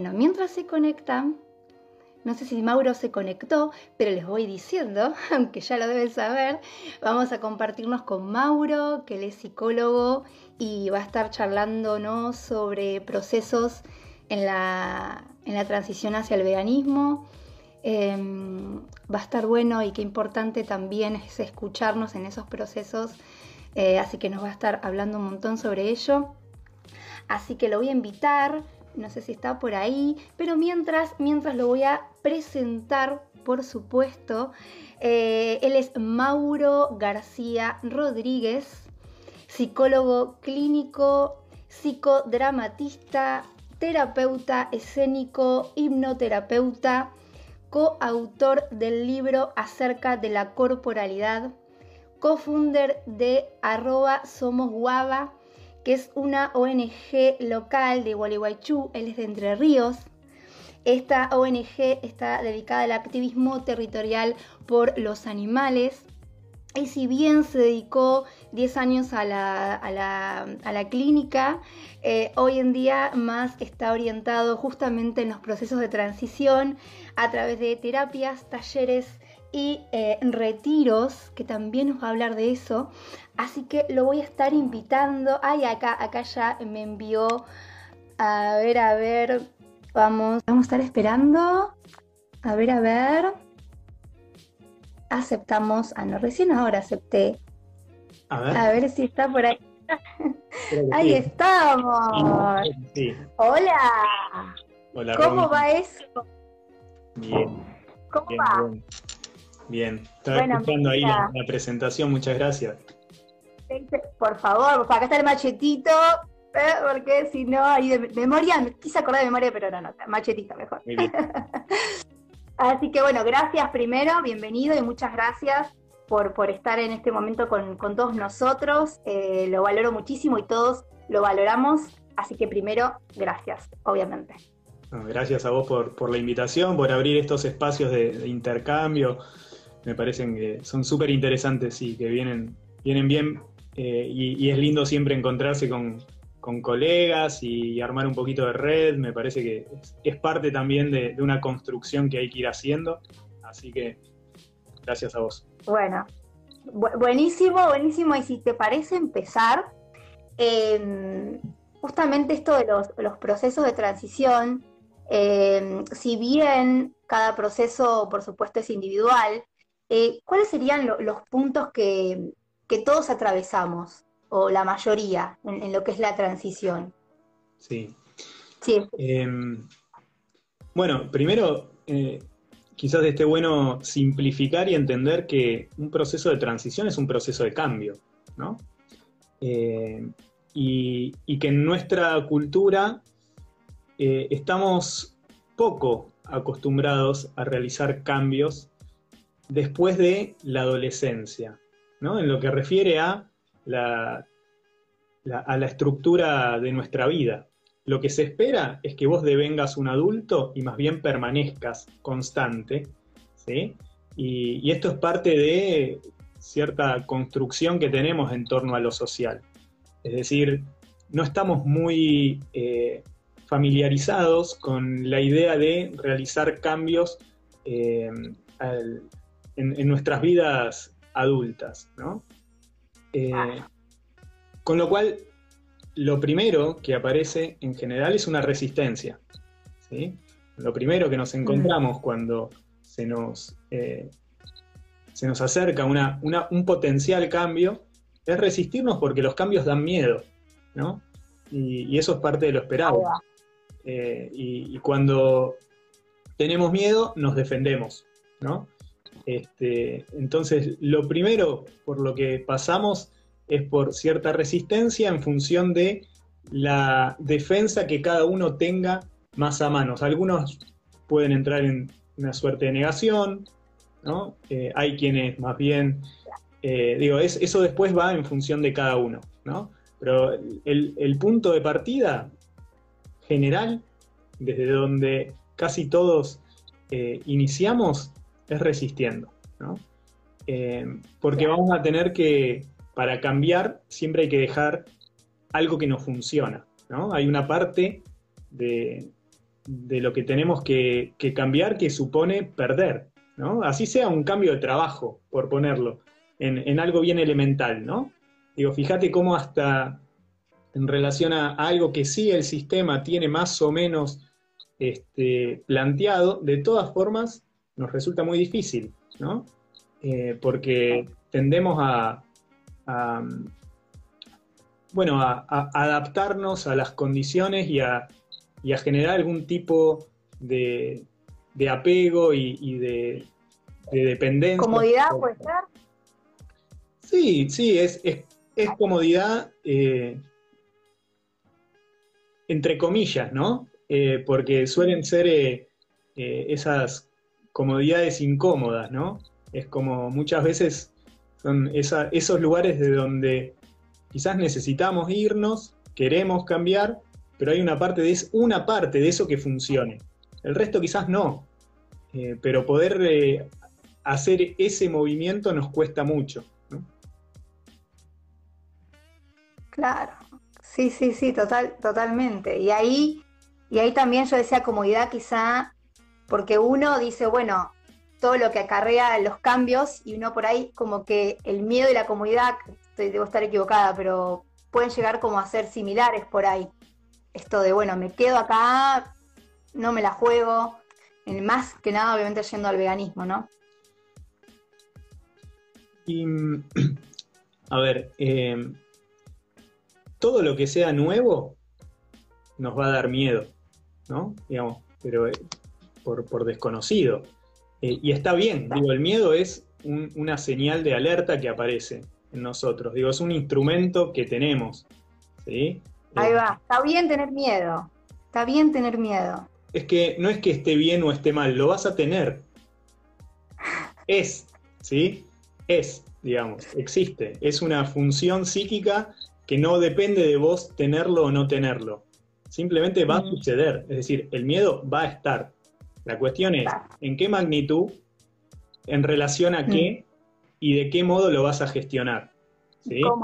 Bueno, mientras se conectan, no sé si Mauro se conectó, pero les voy diciendo, aunque ya lo deben saber, vamos a compartirnos con Mauro, que él es psicólogo y va a estar charlándonos sobre procesos en la, transición hacia el veganismo. Em, va a estar bueno y qué importante también es escucharnos en esos procesos, eh, así que nos va a estar hablando un montón sobre ello. Así que lo voy a invitar no sé si está por ahí, pero mientras, mientras lo voy a presentar, por supuesto, eh, él es Mauro García Rodríguez, psicólogo clínico, psicodramatista, terapeuta escénico, hipnoterapeuta, coautor del libro acerca de la corporalidad, cofunder de arroba somos guava es una ONG local de Gualeguaychú, él es de Entre Ríos. Esta ONG está dedicada al activismo territorial por los animales. Y si bien se dedicó 10 años a la, clínica, eh, hoy en día más está orientado justamente en los procesos de transición a través de terapias, talleres y eh, retiros, que también nos va a hablar de eso. Así que lo voy a estar invitando. Ay, acá, acá ya me envió. A ver, a ver. Vamos, vamos a estar esperando. A ver, a ver. Aceptamos. Ah, no, recién ahora acepté. A ver, a ver si está por ahí. Ahí estamos. Hola. Hola. ¿Cómo va eso? Bien. ¿Cómo va? Bien, estaba escuchando ahí la, presentación, muchas gracias. Por favor, acá está el machetito, ¿eh? porque si no, ahí de memoria, me quise acordar de memoria, pero no, no, machetito mejor. Así que bueno, gracias primero, bienvenido y muchas gracias por, por estar en este momento con, todos nosotros. Eh, lo valoro muchísimo y todos lo valoramos. Así que primero, gracias, obviamente. gracias a vos por, la invitación, por abrir estos espacios de intercambio, me parecen que son súper interesantes y que vienen, vienen bien eh, y, es lindo siempre encontrarse con, colegas y armar un poquito de red, me parece que es, parte también de, una construcción que hay que ir haciendo, así que gracias a vos. Bueno, buenísimo, buenísimo, y si te parece empezar, em, justamente esto de los, procesos de transición, em, si bien cada proceso, por supuesto, es individual, eh, ¿cuáles serían los puntos que, todos atravesamos, o la mayoría, en, lo que es la transición? Sí. sí. Em, bueno, primero, eh, quizás esté bueno simplificar y entender que un proceso de transición es un proceso de cambio, ¿no? Eh, y, y, que en nuestra cultura estamos poco acostumbrados a realizar cambios después de la adolescencia, ¿no? En lo que refiere a la, estructura de nuestra vida. Lo que se espera es que vos devengas un adulto y más bien permanezcas constante, ¿sí? Y, esto es parte de cierta construcción que tenemos en torno a lo social. Es decir, no estamos muy eh, familiarizados con la idea de realizar cambios eh, al, en, nuestras vidas adultas, ¿no? Eh, con lo cual, lo primero que aparece en general es una resistencia. ¿sí? Lo primero que nos encontramos cuando se nos, eh, se nos acerca un potencial cambio es resistirnos porque los cambios dan miedo, ¿no? Y, eso es parte de lo esperado. Eh, y, y, cuando tenemos miedo, nos defendemos, ¿no? Este, entonces, lo primero por lo que pasamos es por cierta resistencia en función de la defensa que cada uno tenga más a manos. Algunos pueden entrar en una suerte de negación, ¿no? Eh, hay quienes más bien, eh, digo, eso después va en función de cada uno, ¿no? Pero el punto de partida general, desde donde casi todos eh, iniciamos, es resistiendo, ¿no? Eh, porque vamos a tener que, para cambiar, siempre hay que dejar algo que no funciona, ¿no? Hay una parte de, de lo que tenemos que, cambiar que supone perder, ¿no? Así sea un cambio de trabajo, por ponerlo, en, algo bien elemental, ¿no? Digo, fíjate cómo hasta en relación a algo que sí el sistema tiene más o menos este, planteado, de todas formas nos resulta muy difícil, ¿no? Eh, porque tendemos a, bueno, a, adaptarnos a las condiciones y a, generar algún tipo de, apego y, de, dependencia. ¿Comodidad puede ser? Sí, sí, es, comodidad eh, entre comillas, ¿no? Eh, porque suelen ser eh, esas comodidades incómodas, ¿no? Es como muchas veces son esos lugares de donde quizás necesitamos irnos, queremos cambiar, pero hay una parte de, una parte de eso que funcione. El resto quizás no, eh, pero poder eh, hacer ese movimiento nos cuesta mucho. Claro, sí, sí, sí, total, totalmente. Y ahí, y ahí también yo decía comodidad quizá, porque uno dice, bueno, todo lo que acarrea los cambios y uno por ahí como que el miedo y la comodidad, debo estar equivocada, pero pueden llegar como a ser similares por ahí. Esto de, bueno, me quedo acá, no me la juego, más que nada obviamente yendo al veganismo, ¿no? Y, a ver, eh, todo lo que sea nuevo nos va a dar miedo, ¿no? Digamos, pero eh, por desconocido. Eh, y está bien, digo, el miedo es una señal de alerta que aparece en nosotros, digo, es un instrumento que tenemos. ¿sí? Ahí va, está bien tener miedo, está bien tener miedo. Es que no es que esté bien o esté mal, lo vas a tener. Es, ¿sí? Es, digamos, existe. Es una función psíquica que no depende de vos tenerlo o no tenerlo. Simplemente va a suceder. Es decir, el miedo va a estar. La cuestión es, ¿en qué magnitud, en relación a qué mm. y de qué modo lo vas a gestionar?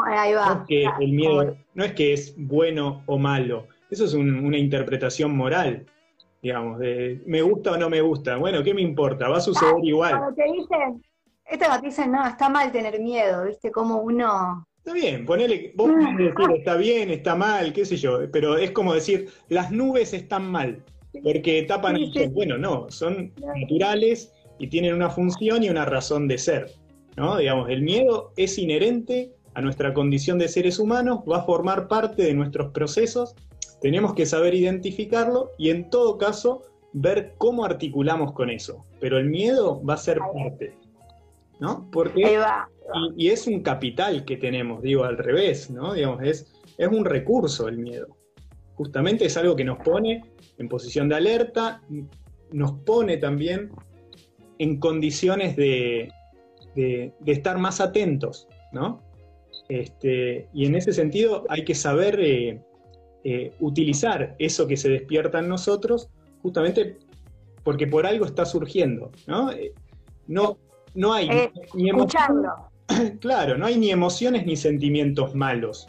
Ahí va. No es que el miedo no es que es bueno o malo, eso es una interpretación moral, digamos, de me gusta o no me gusta. Bueno, ¿qué me importa? Va a suceder igual. Cuando te dicen, esto te dicen, no, está mal tener miedo, ¿viste? Como uno... Está bien, ponele, vos podés decir, está bien, está mal, qué sé yo, pero es como decir, las nubes están mal porque tapan Bueno, no, son naturales y tienen una función y una razón de ser. ¿no? Digamos, el miedo es inherente a nuestra condición de seres humanos, va a formar parte de nuestros procesos, tenemos que saber identificarlo y en todo caso ver cómo articulamos con eso. Pero el miedo va a ser parte, ¿no? Porque Y, es un capital que tenemos, digo al revés, ¿no? Digamos, es, es un recurso el miedo. Justamente es algo que nos pone en posición de alerta, nos pone también en condiciones de, estar más atentos, ¿no? Este, y en ese sentido hay que saber eh, eh, utilizar eso que se despierta en nosotros, justamente porque por algo está surgiendo, ¿no? Eh, no, no hay ni emociones, claro, no hay ni emociones ni sentimientos malos,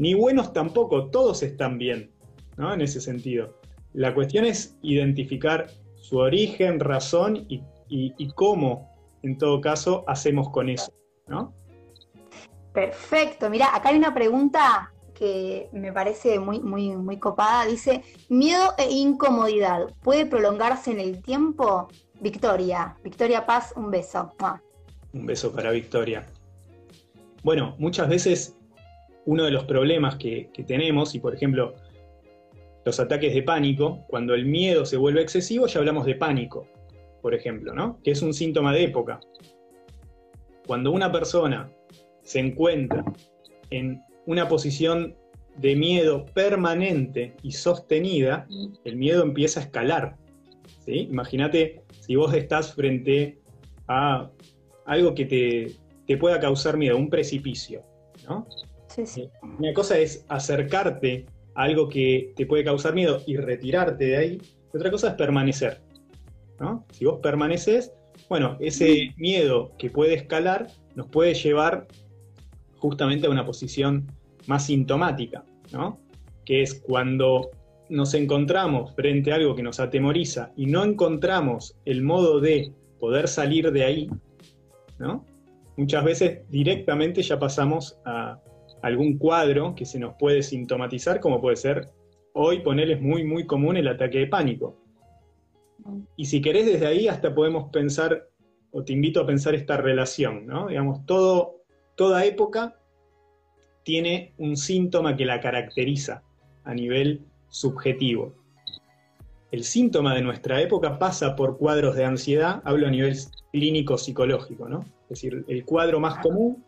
ni buenos tampoco, todos están bien. En ese sentido. La cuestión es identificar su origen, razón y, cómo, en todo caso, hacemos con eso, ¿no? Perfecto. Mira, acá hay una pregunta que me parece muy, muy, muy copada. Dice, miedo e incomodidad, ¿puede prolongarse en el tiempo? Victoria, Victoria Paz, un beso. Un beso para Victoria. Bueno, muchas veces uno de los problemas que tenemos, y por ejemplo, los ataques de pánico, cuando el miedo se vuelve excesivo, ya hablamos de pánico, por ejemplo, ¿no? Que es un síntoma de época. Cuando una persona se encuentra en una posición de miedo permanente y sostenida, el miedo empieza a escalar. Imagínate si vos estás frente a algo que te, te pueda causar miedo, un precipicio. ¿no? Sí. Una cosa es acercarte algo que te puede causar miedo y retirarte de ahí. Y otra cosa es permanecer. ¿no? Si vos permaneces, bueno, ese miedo que puede escalar nos puede llevar justamente a una posición más sintomática, ¿no? que es cuando nos encontramos frente a algo que nos atemoriza y no encontramos el modo de poder salir de ahí, ¿no? Muchas veces directamente ya pasamos a algún cuadro que se nos puede sintomatizar, como puede ser hoy ponerles muy, muy común el ataque de pánico. Y si querés desde ahí hasta podemos pensar, o te invito a pensar esta relación, ¿no? Digamos, todo, toda época tiene un síntoma que la caracteriza a nivel subjetivo. El síntoma de nuestra época pasa por cuadros de ansiedad, hablo a nivel clínico psicológico, ¿no? Es decir, el cuadro más común,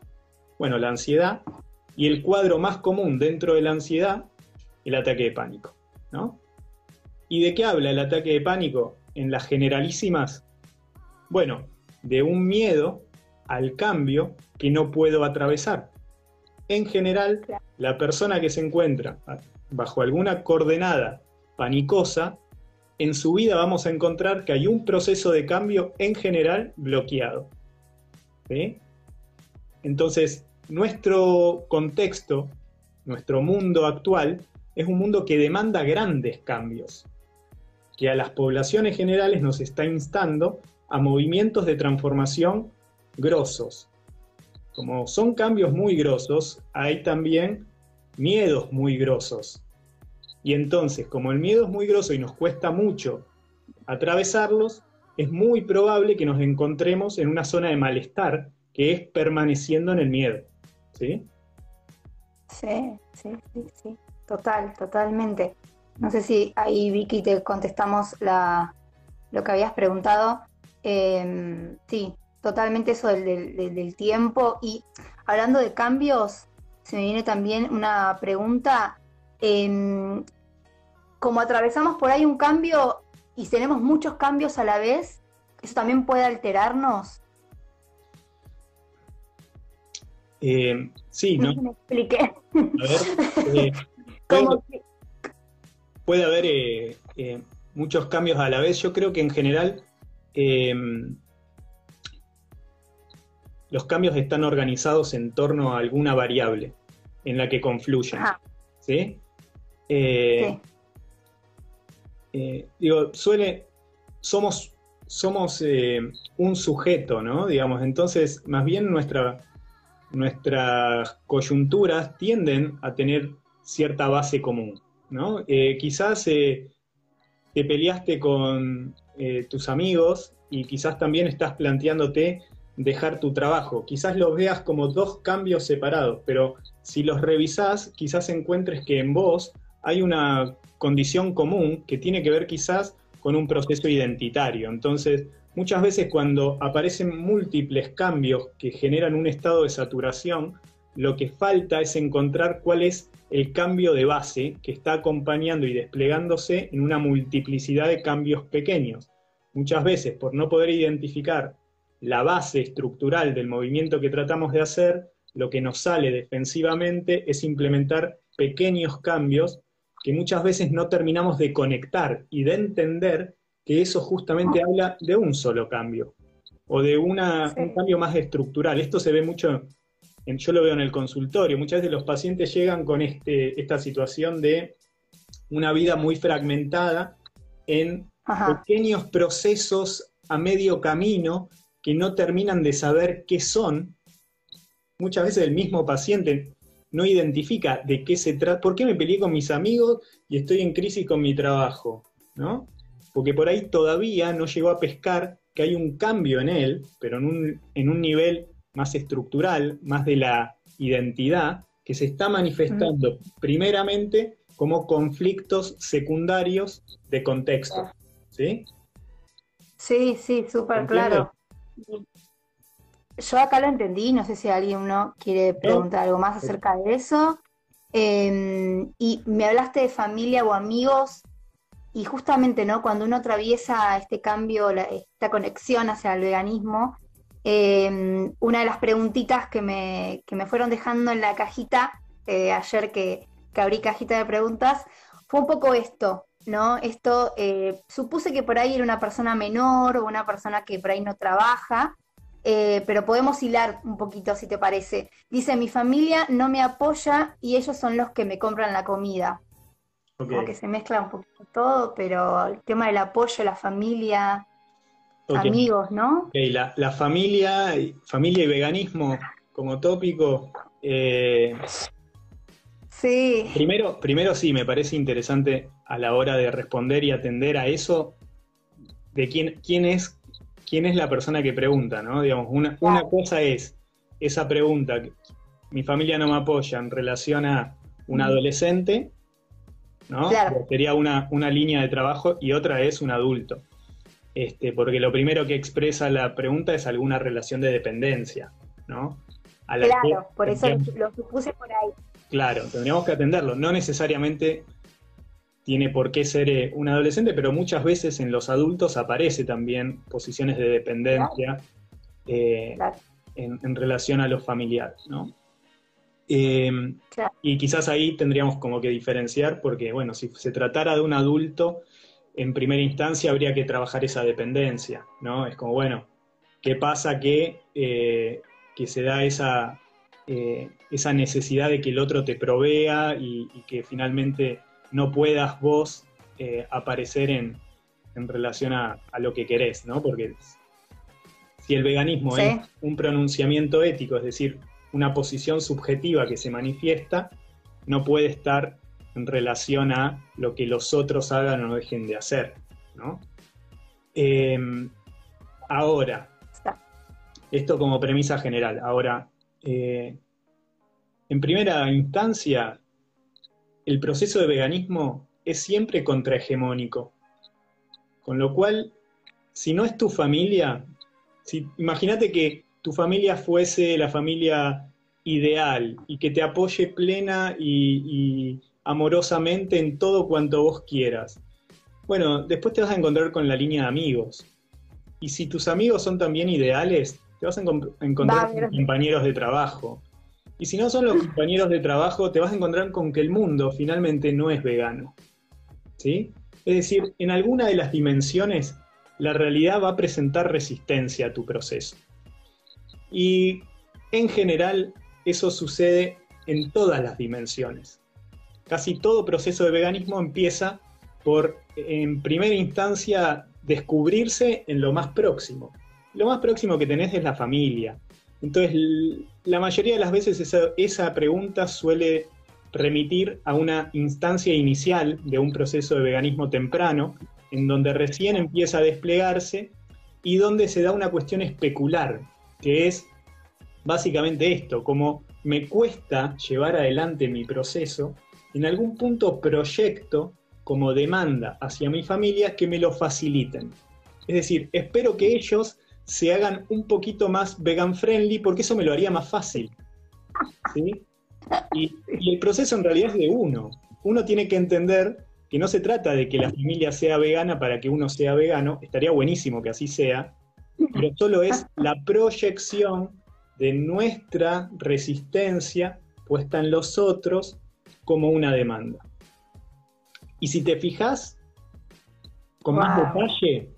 bueno, la ansiedad, y el cuadro más común dentro de la ansiedad, el ataque de pánico, ¿no? ¿Y de qué habla el ataque de pánico en las generalísimas? Bueno, de un miedo al cambio que no puedo atravesar. En general, la persona que se encuentra bajo alguna coordenada panicosa, en su vida vamos a encontrar que hay un proceso de cambio en general bloqueado. Entonces, nuestro contexto, nuestro mundo actual, es un mundo que demanda grandes cambios, que a las poblaciones generales nos está instando a movimientos de transformación grosos. Como son cambios muy grosos, hay también miedos muy grosos. Y entonces, como el miedo es muy grosso y nos cuesta mucho atravesarlos, es muy probable que nos encontremos en una zona de malestar que es permaneciendo en el miedo. ¿Sí? Sí, sí, sí, sí. Total, totalmente. No sé si ahí, Vicky, te contestamos la, lo que habías preguntado. Em, sí, totalmente eso del, tiempo. Y hablando de cambios, se me viene también una pregunta. Em, como atravesamos por ahí un cambio y tenemos muchos cambios a la vez, ¿eso también puede alterarnos? Eh, sí, ¿no? Me expliqué. A ver, eh, puede, haber eh, muchos cambios a la vez. Yo creo que en general los cambios están organizados en torno a alguna variable en la que confluyen. ¿sí? digo, suele, somos, somos un sujeto, ¿no? Digamos, entonces, más bien nuestra, nuestras coyunturas tienden a tener cierta base común, ¿no? Eh, quizás eh, te peleaste con eh, tus amigos y quizás también estás planteándote dejar tu trabajo. Quizás los veas como dos cambios separados, pero si los revisás, quizás encuentres que en vos hay una condición común que tiene que ver quizás con un proceso identitario. Entonces, Muchas veces cuando aparecen múltiples cambios que generan un estado de saturación, lo que falta es encontrar cuál es el cambio de base que está acompañando y desplegándose en una multiplicidad de cambios pequeños. Muchas veces, por no poder identificar la base estructural del movimiento que tratamos de hacer, lo que nos sale defensivamente es implementar pequeños cambios que muchas veces no terminamos de conectar y de entender que eso justamente ah. habla de un solo cambio o de una, un cambio más estructural. Esto se ve mucho, yo lo veo en el consultorio, muchas veces los pacientes llegan con este, esta situación de una vida muy fragmentada en pequeños procesos a medio camino que no terminan de saber qué son. Muchas veces el mismo paciente no identifica de qué se trata, por qué me peleé con mis amigos y estoy en crisis con mi trabajo, ¿no? Porque por ahí todavía no llegó a pescar que hay un cambio en él, pero en un, en un nivel más estructural, más de la identidad, que se está manifestando primeramente como conflictos secundarios de contexto. ¿Sí? Sí, sí, súper claro. Yo acá lo entendí, no sé si alguien no quiere preguntar algo más acerca de eso. Em, y me hablaste de familia o amigos y justamente, ¿no? Cuando uno atraviesa este cambio, esta conexión hacia el veganismo, em, una de las preguntitas que me, que me, fueron dejando en la cajita, eh, ayer que, que, abrí cajita de preguntas, fue un poco esto, ¿no? Esto, eh, supuse que por ahí era una persona menor o una persona que por ahí no trabaja, eh, pero podemos hilar un poquito si te parece. Dice, mi familia no me apoya y ellos son los que me compran la comida. Como que se mezcla un poquito todo, pero el tema del apoyo, la familia, amigos, ¿no? la, la, familia, familia y veganismo como tópico. Eh, sí. Primero, primero sí, me parece interesante a la hora de responder y atender a eso, de quién, quién es quién es la persona que pregunta, ¿no? Digamos, una, una cosa es esa pregunta, mi familia no me apoya en relación a un mm. adolescente, ¿no? Sería una, una, línea de trabajo y otra es un adulto. Este, porque lo primero que expresa la pregunta es alguna relación de dependencia, ¿no? claro, por eso lo supuse por ahí. Claro, tendríamos que atenderlo. No necesariamente tiene por qué ser eh, un adolescente, pero muchas veces en los adultos aparece también posiciones de dependencia eh, en, relación a los familiares, ¿no? Em, y quizás ahí tendríamos como que diferenciar, porque bueno, si se tratara de un adulto, en primera instancia habría que trabajar esa dependencia, ¿no? Es como, bueno, ¿qué pasa que, eh, que se da esa, esa necesidad de que el otro te provea y que finalmente no puedas vos eh, aparecer en, relación a, lo que querés, ¿no? Porque si el veganismo es un pronunciamiento ético, es decir, una posición subjetiva que se manifiesta, no puede estar en relación a lo que los otros hagan o dejen de hacer, ¿no? Em, ahora, esto como premisa general. Ahora, eh, en primera instancia, el proceso de veganismo es siempre contrahegemónico. Con lo cual, si no es tu familia, si, imagínate que tu familia fuese la familia ideal y que te apoye plena y, amorosamente en todo cuanto vos quieras. Bueno, después te vas a encontrar con la línea de amigos. Y si tus amigos son también ideales, te vas a encontrar con compañeros de trabajo. Y si no son los compañeros de trabajo, te vas a encontrar con que el mundo finalmente no es vegano. ¿Sí? Es decir, en alguna de las dimensiones, la realidad va a presentar resistencia a tu proceso. Y en general, eso sucede en todas las dimensiones. Casi todo proceso de veganismo empieza por, en primera instancia, descubrirse en lo más próximo. Lo más próximo que tenés es la familia, entonces, la mayoría de las veces esa, pregunta suele remitir a una instancia inicial de un proceso de veganismo temprano, en donde recién empieza a desplegarse y donde se da una cuestión especular, que es básicamente esto, como me cuesta llevar adelante mi proceso, en algún punto proyecto como demanda hacia mi familia que me lo faciliten. Es decir, espero que ellos se hagan un poquito más vegan friendly, porque eso me lo haría más fácil. Y, el proceso en realidad es de uno. Uno tiene que entender que no se trata de que la familia sea vegana para que uno sea vegano, estaría buenísimo que así sea, pero solo es la proyección de nuestra resistencia puesta en los otros como una demanda. Y si te fijas con más detalle,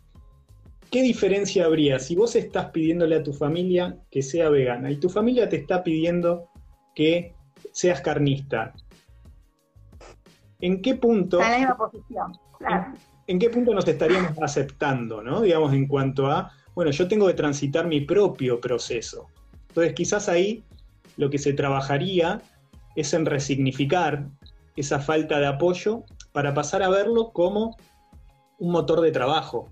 ¿qué diferencia habría si vos estás pidiéndole a tu familia que sea vegana y tu familia te está pidiendo que seas carnista? ¿En qué punto? En, qué punto nos estaríamos aceptando, ¿no? Digamos, en cuanto a, bueno, yo tengo que transitar mi propio proceso. Entonces, quizás ahí lo que se trabajaría es en resignificar esa falta de apoyo para pasar a verlo como un motor de trabajo,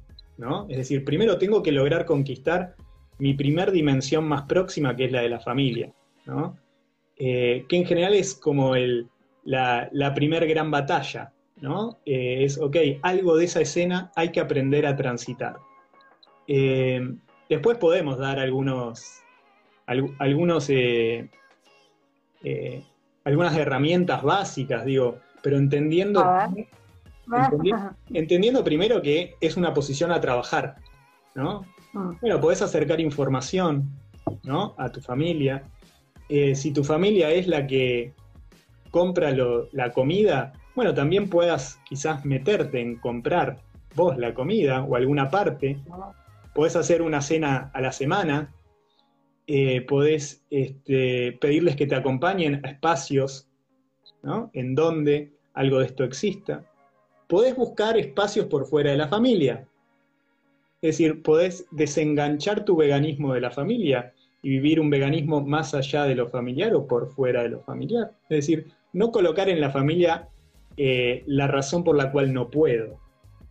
es decir, primero tengo que lograr conquistar mi primer dimensión más próxima, que es la de la familia, eh, que en general es como la, la primer gran batalla, ¿no? Eh, es, ok, algo de esa escena hay que aprender a transitar. Eh, después podemos dar algunos, algunos algunas herramientas básicas, digo, pero entendiendo entendiendo primero que es una posición a trabajar, ¿no? Ah. Bueno, podés acercar información, ¿no? A tu familia. Eh, si tu familia es la que compra la comida, bueno, también puedas quizás meterte en comprar vos la comida o alguna parte. Podés hacer una cena a la semana. Eh, podés este, pedirles que te acompañen a espacios, ¿no? En donde algo de esto exista. podés buscar espacios por fuera de la familia. Es decir, podés desenganchar tu veganismo de la familia y vivir un veganismo más allá de lo familiar o por fuera de lo familiar. Es decir, no colocar en la familia eh, la razón por la cual no puedo,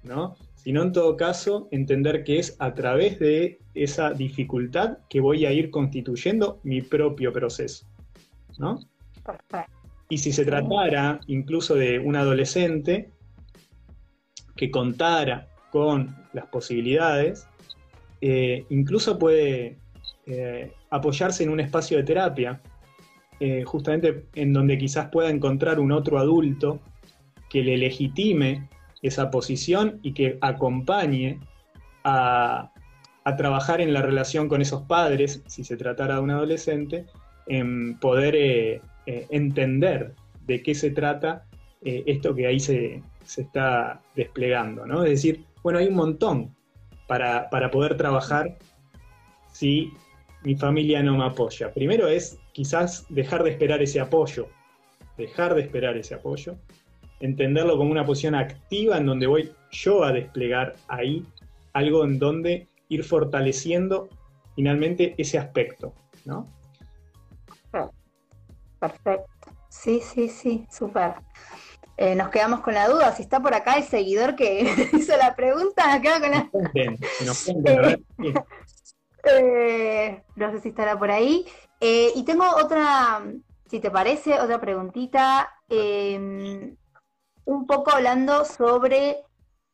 ¿no? Sino en todo caso entender que es a través de esa dificultad que voy a ir constituyendo mi propio proceso, ¿no? Y si se tratara incluso de un adolescente que contara con las posibilidades, eh, incluso puede eh, apoyarse en un espacio de terapia, eh, justamente en donde quizás pueda encontrar un otro adulto que le legitime esa posición y que acompañe a, trabajar en la relación con esos padres, si se tratara de un adolescente, en poder eh, entender de qué se trata esto que ahí se, está desplegando, ¿no? Es decir, bueno, hay un montón para, para poder trabajar si mi familia no me apoya. Primero es quizás dejar de esperar ese apoyo, dejar de esperar ese apoyo, entenderlo como una posición activa en donde voy yo a desplegar ahí algo en donde ir fortaleciendo finalmente ese aspecto, ¿no? Perfecto. Sí, sí, sí, súper. Eh, nos quedamos con la duda. Si está por acá el seguidor que hizo la pregunta, nos quedamos con la. Bien, nos eh, no sé si estará por ahí. Eh, y tengo otra, si te parece, otra preguntita. Un poco hablando sobre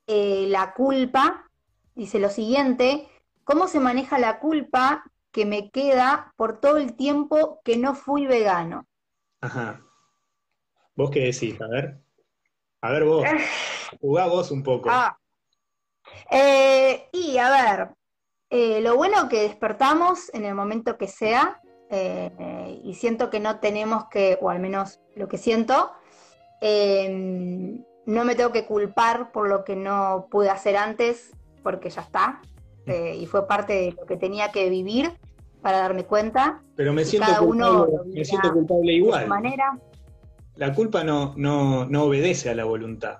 eh, la culpa. Dice lo siguiente, ¿cómo se maneja la culpa que me queda por todo el tiempo que no fui vegano? Ajá. ¿Vos qué decís? A ver. A ver vos. Jugá vos un poco. Ah. y a ver, eh, lo bueno que despertamos en el momento que sea, eh, y siento que no tenemos que, o al menos lo que siento, em, no me tengo que culpar por lo que no pude hacer antes, porque ya está, eh, y fue parte de lo que tenía que vivir para darme cuenta. Pero me siento, culpable, me siento culpable igual. manera. La culpa no, no, no obedece a la voluntad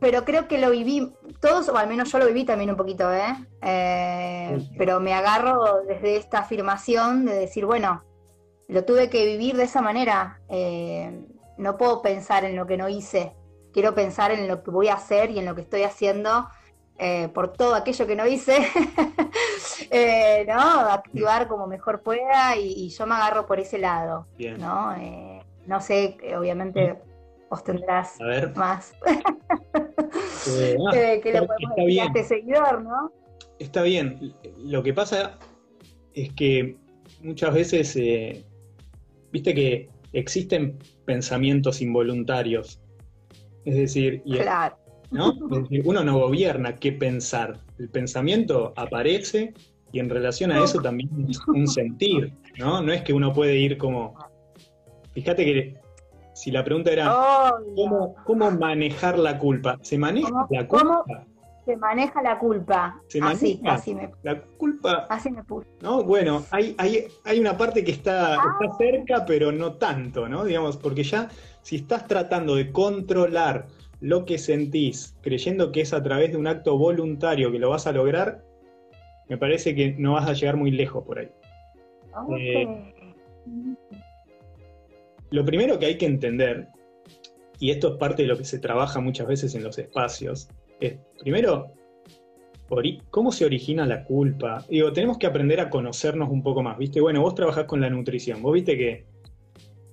pero creo que lo viví, todos, o al menos yo lo viví también un poquito, ¿eh? eh pero me agarro desde esta afirmación de decir, bueno, lo tuve que vivir de esa manera. Eh, no puedo pensar en lo que no hice, quiero pensar en lo que voy a hacer y en lo que estoy haciendo eh, por todo aquello que no hice, ¿no? Activar como mejor pueda y, yo me agarro por ese lado, ¿no? no sé, obviamente vos tendrás más. Eh, que le podemos decir a este seguidor, ¿no? Está bien. Lo que pasa es que muchas veces, eh, viste que existen pensamientos involuntarios. Es decir, uno no gobierna qué pensar. El pensamiento aparece y en relación a eso también es un sentir, ¿no? No es que uno puede ir como... Fíjate que si la pregunta era, ¿cómo, manejar la culpa? ¿Se maneja la culpa? Se maneja la culpa? ¿Se así, así me, la culpa? Así me puse. ¿no? Bueno, hay, hay, hay una parte que está, ah. está cerca, pero no tanto, ¿no? Digamos, porque ya si estás tratando de controlar lo que sentís, creyendo que es a través de un acto voluntario que lo vas a lograr, me parece que no vas a llegar muy lejos por ahí. Eh, lo primero que hay que entender, y esto es parte de lo que se trabaja muchas veces en los espacios, es primero, ¿cómo se origina la culpa? Digo, tenemos que aprender a conocernos un poco más, ¿viste? Bueno, vos trabajás con la nutrición, vos viste que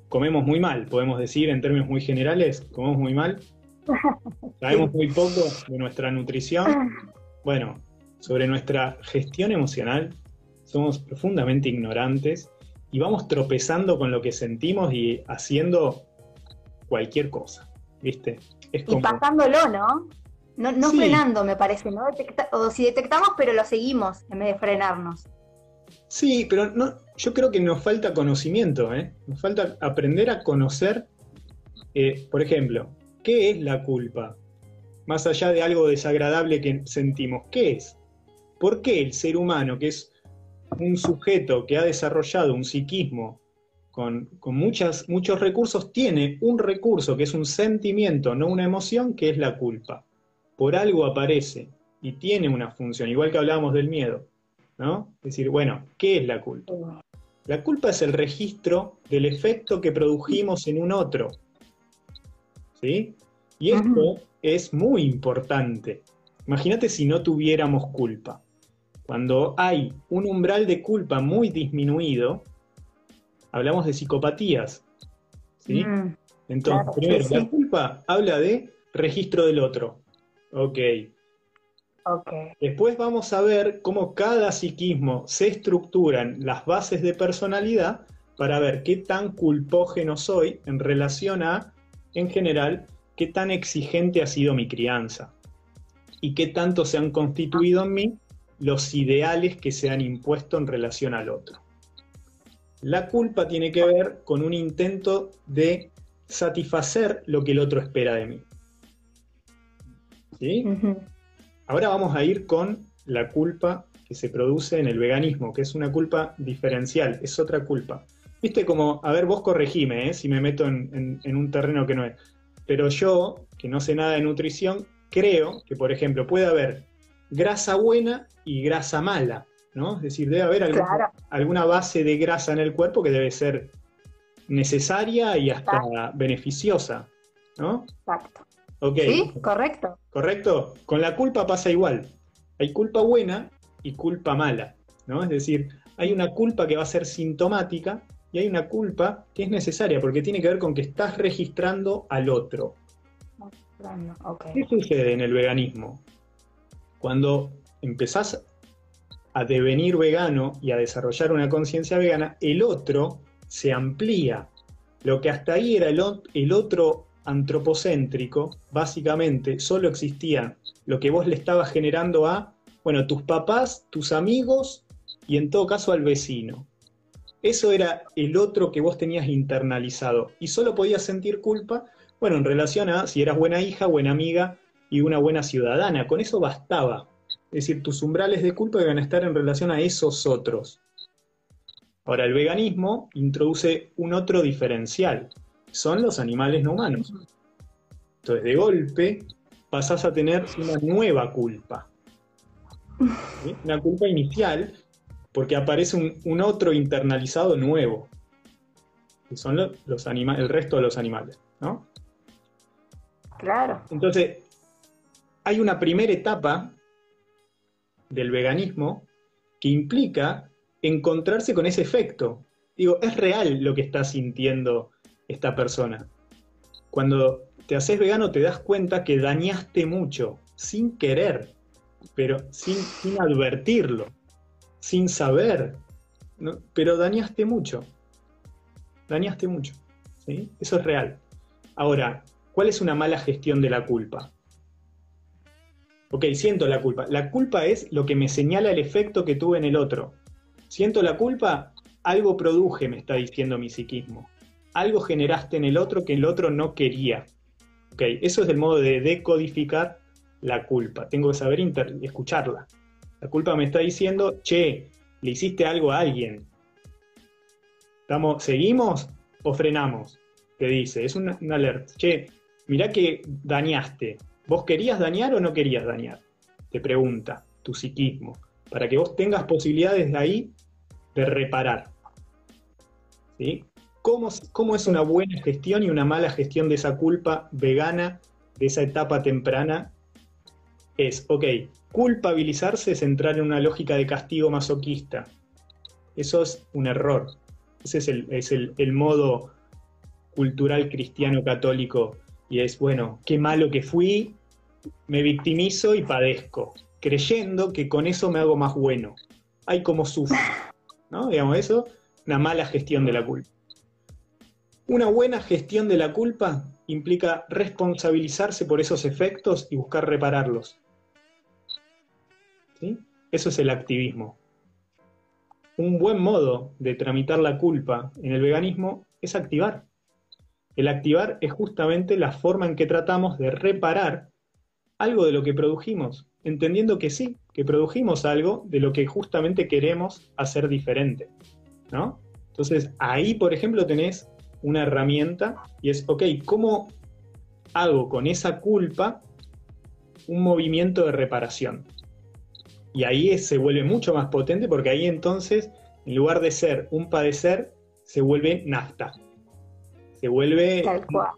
comemos muy mal, podemos decir en términos muy generales, comemos muy mal, sabemos muy poco de nuestra nutrición. Bueno, sobre nuestra gestión emocional somos profundamente ignorantes y vamos tropezando con lo que sentimos y haciendo cualquier cosa, ¿viste? Es Y pasándolo, ¿no? No, frenando, me parece, ¿no? o si detectamos, pero lo seguimos en vez de frenarnos. Sí, pero no, yo creo que nos falta conocimiento, ¿eh? Nos falta aprender a conocer, eh, por ejemplo, ¿qué es la culpa? Más allá de algo desagradable que sentimos, ¿qué es? ¿Por qué el ser humano, que es un sujeto que ha desarrollado un psiquismo con, muchas, muchos recursos, tiene un recurso que es un sentimiento, no una emoción, que es la culpa. Por algo aparece y tiene una función, igual que hablábamos del miedo. ¿no? Es decir, bueno, ¿qué es la culpa? La culpa es el registro del efecto que produjimos en un otro. ¿Sí? Y esto es muy importante. Imagínate si no tuviéramos culpa. Cuando hay un umbral de culpa muy disminuido, hablamos de psicopatías. ¿sí? Mm, Entonces, primero, la culpa habla de registro del otro. Ok. Después vamos a ver cómo cada psiquismo se estructuran las bases de personalidad para ver qué tan culpógeno soy en relación a, en general, qué tan exigente ha sido mi crianza y qué tanto se han constituido en mí los ideales que se han impuesto en relación al otro. La culpa tiene que ver con un intento de satisfacer lo que el otro espera de mí. ¿Sí? Ahora vamos a ir con la culpa que se produce en el veganismo, que es una culpa diferencial, es otra culpa. Viste como, a ver, vos corregime ¿eh? si me meto en, un terreno que no es. Pero yo, que no sé nada de nutrición, creo que, por ejemplo, puede haber grasa buena y grasa mala, ¿no? Es decir, debe haber alguna, base de grasa en el cuerpo que debe ser necesaria y hasta beneficiosa, ¿no? Exacto. Sí, correcto. Correcto. Con la culpa pasa igual. Hay culpa buena y culpa mala, ¿no? Es decir, hay una culpa que va a ser sintomática y hay una culpa que es necesaria porque tiene que ver con que estás registrando al otro. ¿Qué sucede en el veganismo? Cuando empezás a devenir vegano y a desarrollar una conciencia vegana, el otro se amplía. Lo que hasta ahí era el, el otro antropocéntrico, básicamente solo existía lo que vos le estabas generando a, bueno, tus papás, tus amigos y en todo caso al vecino. Eso era el otro que vos tenías internalizado y solo podías sentir culpa, bueno, en relación a si eras buena hija, buena amiga y una buena ciudadana. Con eso bastaba. Es decir, tus umbrales de culpa iban a estar en relación a esos otros. Ahora, el veganismo introduce un otro diferencial, son los animales no humanos. Entonces, de golpe, pasás a tener una nueva culpa. Una culpa inicial, porque aparece un, otro internalizado nuevo, que son los, el resto de los animales, ¿no? Claro. Entonces, hay una primera etapa del veganismo que implica encontrarse con ese efecto. Digo, es real lo que está sintiendo esta persona. Cuando te haces vegano te das cuenta que dañaste mucho, sin querer, pero sin, advertirlo, sin saber, pero dañaste mucho. Dañaste mucho. ¿sí? Eso es real. Ahora, ¿cuál es una mala gestión de la culpa? Ok, siento la culpa. La culpa es lo que me señala el efecto que tuve en el otro. Siento la culpa, algo produje, me está diciendo mi psiquismo algo generaste en el otro que el otro no quería. Okay, eso es el modo de decodificar la culpa. Tengo que saber escucharla. La culpa me está diciendo, che, le hiciste algo a alguien. ¿Estamos, ¿Seguimos o frenamos? Te dice, es un, un alert. Che, mirá que dañaste. ¿Vos querías dañar o no querías dañar? Te pregunta tu psiquismo. Para que vos tengas posibilidades de ahí de reparar. ¿Sí? ¿Cómo, es una buena gestión y una mala gestión de esa culpa vegana, de esa etapa temprana? Es, ok, culpabilizarse es entrar en una lógica de castigo masoquista. Eso es un error. Ese es el, modo cultural cristiano católico. Y es, bueno, qué malo que fui, me victimizo y padezco, creyendo que con eso me hago más bueno. Hay como sufro. ¿No? Digamos eso, una mala gestión de la culpa. Una buena gestión de la culpa implica responsabilizarse por esos efectos y buscar repararlos. ¿Sí? Eso es el activismo. Un buen modo de tramitar la culpa en el veganismo es activar. El activar es justamente la forma en que tratamos de reparar algo de lo que produjimos, entendiendo que sí, que produjimos algo de lo que justamente queremos hacer diferente. ¿No? Entonces, ahí, por ejemplo, tenés una herramienta y es, ok, ¿cómo hago con esa culpa un movimiento de reparación? Y ahí se vuelve mucho más potente porque ahí entonces, en lugar de ser un padecer, se vuelve nafta. Se vuelve,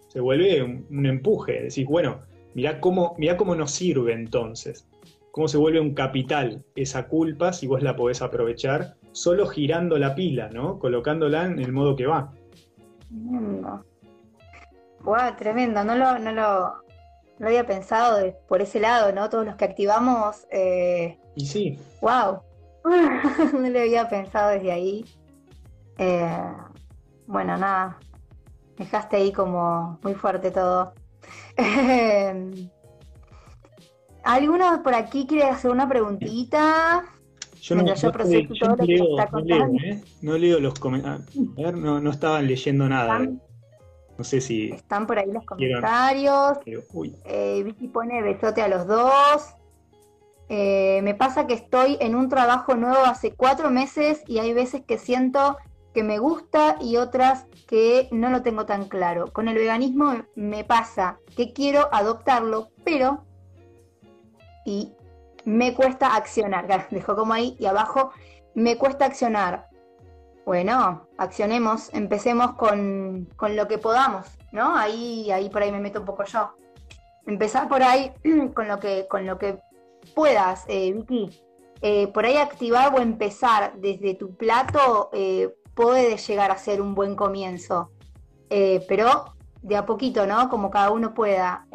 se vuelve un, empuje. Decís, bueno, mirá cómo, mirá cómo nos sirve entonces. Cómo se vuelve un capital esa culpa si vos la podés aprovechar solo girando la pila, ¿no? Colocándola en el modo que va. Tremendo. Wow, tremendo. No lo, no lo, no había pensado por ese lado, ¿no? Todos los que activamos. Eh, y sí. Wow. no lo había pensado desde ahí. Eh, bueno, nada. Dejaste ahí como muy fuerte todo. ¿Alguno por aquí quiere hacer una preguntita? Yo no, leo, los comentarios. A ver, no, no estaban leyendo nada. No sé si. Están por ahí los comentarios. Eh, Vicky pone besote a los dos. Eh, me pasa que estoy en un trabajo nuevo hace cuatro meses y hay veces que siento que me gusta y otras que no lo tengo tan claro. Con el veganismo me pasa que quiero adoptarlo, pero y me cuesta accionar. Dejó como ahí y abajo, me cuesta accionar. Bueno, accionemos, empecemos con, lo que podamos, ¿no? Ahí, ahí por ahí me meto un poco yo. Empezar por ahí con lo que, con lo que puedas, eh, Vicky. Eh, por ahí activar o empezar desde tu plato eh, puede llegar a ser un buen comienzo. pero de a poquito, ¿no? Como cada uno pueda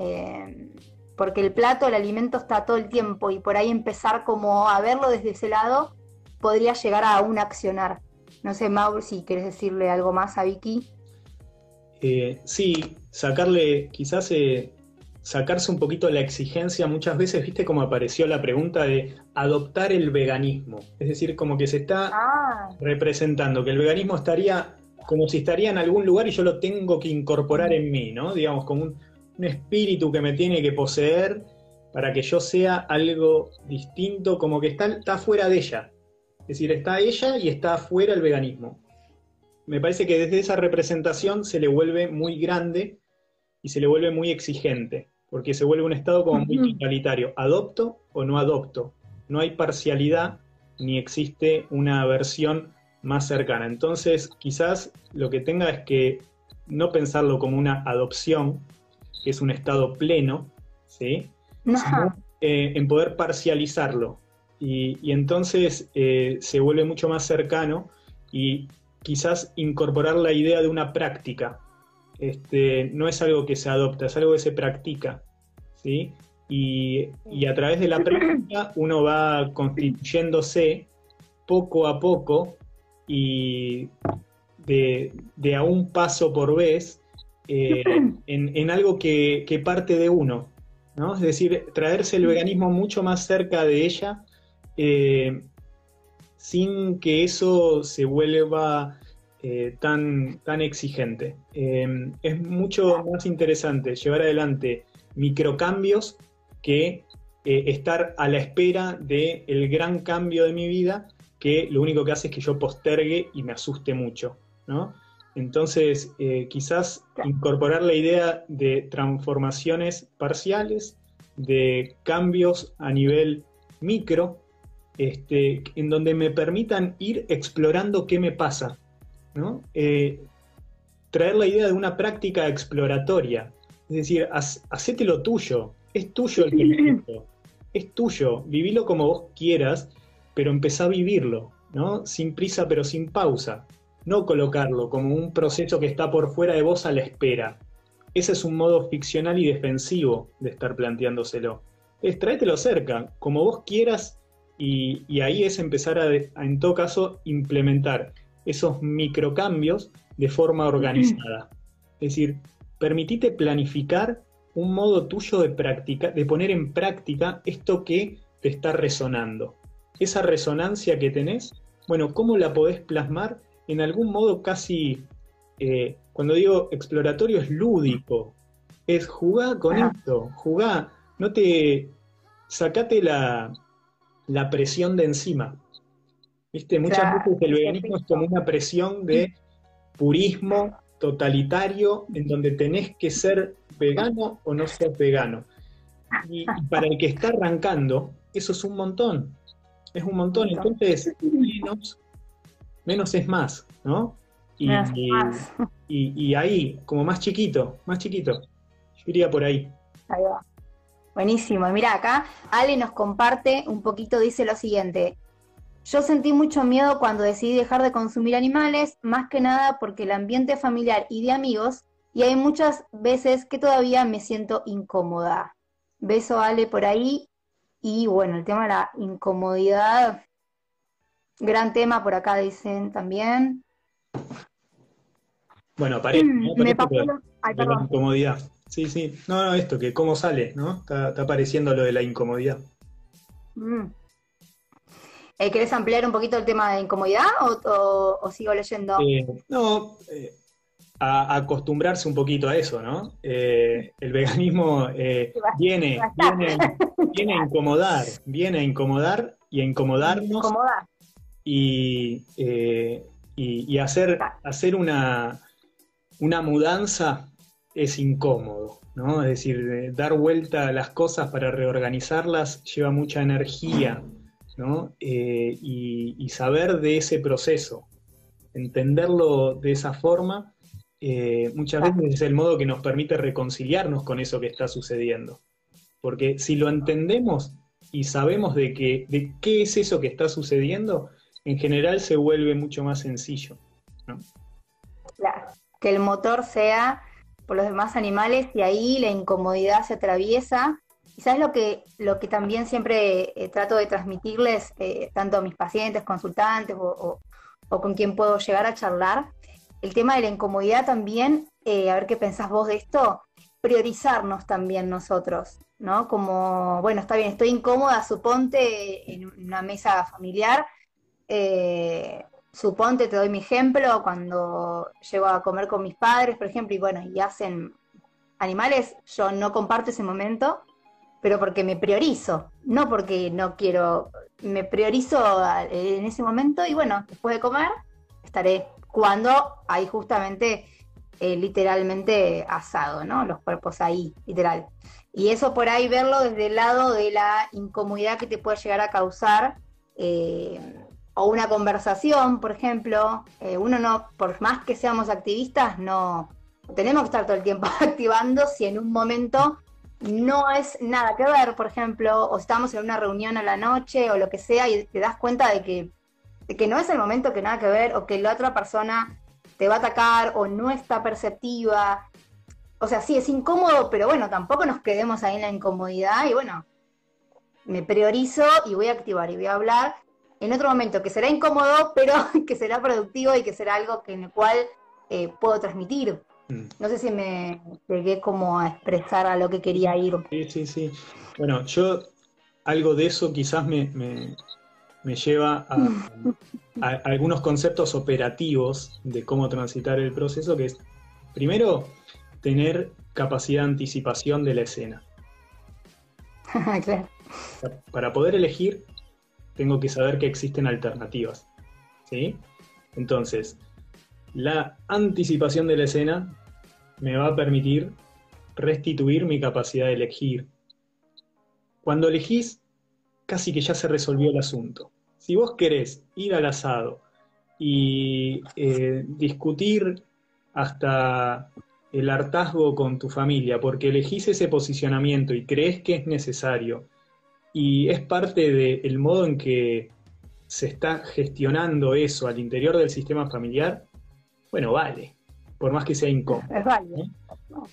porque el plato, el alimento está todo el tiempo y por ahí empezar como a verlo desde ese lado podría llegar a un accionar. No sé, Mauro, si quieres decirle algo más a Vicky. Eh, sí, sacarle, quizás eh, sacarse un poquito la exigencia. Muchas veces, viste, como apareció la pregunta de adoptar el veganismo. Es decir, como que se está ah. representando que el veganismo estaría como si estaría en algún lugar y yo lo tengo que incorporar en mí, ¿no? Digamos, como un, un espíritu que me tiene que poseer para que yo sea algo distinto, como que está, está fuera de ella. Es decir, está ella y está fuera el veganismo. Me parece que desde esa representación se le vuelve muy grande y se le vuelve muy exigente, porque se vuelve un estado como muy totalitario. ¿Adopto o no adopto? No hay parcialidad ni existe una versión más cercana. Entonces, quizás lo que tenga es que no pensarlo como una adopción, que es un estado pleno, ¿sí? Eh, en poder parcializarlo. Y, entonces eh, se vuelve mucho más cercano y quizás incorporar la idea de una práctica. Este, no es algo que se adopta, es algo que se practica. ¿sí? Y, a través de la práctica uno va constituyéndose poco a poco y de, de a un paso por vez eh, en, algo que, parte de uno, ¿no? Es decir, traerse el veganismo mucho más cerca de ella eh, sin que eso se vuelva eh, tan, tan exigente. es mucho más interesante llevar adelante microcambios que estar a la espera del gran cambio de mi vida que lo único que hace es que yo postergue y me asuste mucho, ¿no? Entonces, eh, quizás incorporar la idea de transformaciones parciales, de cambios a nivel micro, este, en donde me permitan ir explorando qué me pasa. ¿no? Eh, traer la idea de una práctica exploratoria, es decir, hacete lo tuyo, es tuyo el proyecto, es tuyo, vivilo como vos quieras, pero empezá a vivirlo, ¿no? Sin prisa pero sin pausa no colocarlo como un proceso que está por fuera de vos a la espera. Ese es un modo ficcional y defensivo de estar planteándoselo. Es tráetelo cerca, como vos quieras, y, ahí es empezar a, en todo caso, implementar esos microcambios de forma organizada. Es decir, permitite planificar un modo tuyo de práctica, de poner en práctica esto que te está resonando. Esa resonancia que tenés, bueno, ¿cómo la podés plasmar en algún modo casi, eh, cuando digo exploratorio, es lúdico. Es jugar con esto, jugar, no te. sacate la, la presión de encima. ¿Viste? Muchas veces el veganismo es como una presión de purismo totalitario en donde tenés que ser vegano o no ser vegano. Y, para el que está arrancando, eso es un montón. Es un montón. Entonces, menos, menos es más, ¿no? Y, y, ahí, como más chiquito, más chiquito. Yo iría por ahí. Ahí va. Buenísimo. Mira, acá Ale nos comparte un poquito, dice lo siguiente. Yo sentí mucho miedo cuando decidí dejar de consumir animales, más que nada porque el ambiente familiar y de amigos, y hay muchas veces que todavía me siento incómoda. Beso Ale por ahí. Y bueno, el tema de la incomodidad, gran tema por acá dicen también. Bueno, aparece, mm, Me pasó la incomodidad. Sí, sí. No, no, esto, que cómo sale, ¿no? Está, apareciendo lo de la incomodidad. Mm. Eh, ¿Querés ampliar un poquito el tema de incomodidad o, sigo leyendo? Eh, no, eh, a, acostumbrarse un poquito a eso, ¿no? el veganismo viene, viene, a incomodar, viene a incomodar y a incomodarnos. Y, y, hacer, hacer una, una mudanza es incómodo, ¿no? Es decir, dar vuelta a las cosas para reorganizarlas lleva mucha energía ¿no? Eh, y, saber de ese proceso, entenderlo de esa forma, eh, muchas veces es el modo que nos permite reconciliarnos con eso que está sucediendo. Porque si lo entendemos y sabemos de, que, de qué es eso que está sucediendo, en general se vuelve mucho más sencillo. Claro, que el motor sea por los demás animales y ahí la incomodidad se atraviesa Quizás lo que, lo que también siempre eh, trato de transmitirles, eh, tanto a mis pacientes, consultantes o, con quien puedo llegar a charlar, el tema de la incomodidad también, eh, a ver qué pensás vos de esto, priorizarnos también nosotros, ¿no? Como, bueno, está bien, estoy incómoda, suponte en una mesa familiar, suponte, te doy mi ejemplo, cuando llego a comer con mis padres, por ejemplo, y bueno, y hacen animales, yo no comparto ese momento, pero porque me priorizo, no porque no quiero, me priorizo en ese momento y bueno, después de comer estaré cuando hay justamente eh, literalmente asado, ¿no? Los cuerpos ahí, literal. Y eso por ahí verlo desde el lado de la incomodidad que te puede llegar a causar eh, o una conversación, por ejemplo. Eh, uno no, por más que seamos activistas, no tenemos que estar todo el tiempo activando si en un momento no es nada que ver, por ejemplo, o estamos en una reunión a la noche o lo que sea y te das cuenta de que, que no es el momento que nada que ver o que la otra persona te va a atacar o no está perceptiva. O sea, sí, es incómodo, pero bueno, tampoco nos quedemos ahí en la incomodidad y bueno, me priorizo y voy a activar y voy a hablar en otro momento que será incómodo, pero que será productivo y que será algo que en el cual eh, puedo transmitir. Mm. No sé si me llegué como a expresar a lo que quería ir. Sí, sí, sí. Bueno, yo algo de eso quizás me, lleva a, algunos conceptos operativos de cómo transitar el proceso, que es, primero, tener capacidad de anticipación de la escena. Para poder elegir, tengo que saber que existen alternativas. ¿sí? Entonces, la anticipación de la escena me va a permitir restituir mi capacidad de elegir. Cuando elegís, casi que ya se resolvió el asunto. Si vos querés ir al asado y eh, discutir hasta el hartazgo con tu familia, porque elegís ese posicionamiento y crees que es necesario, y es parte del modo en que se está gestionando eso al interior del sistema familiar, bueno, vale, por más que sea incómodo. Es válido.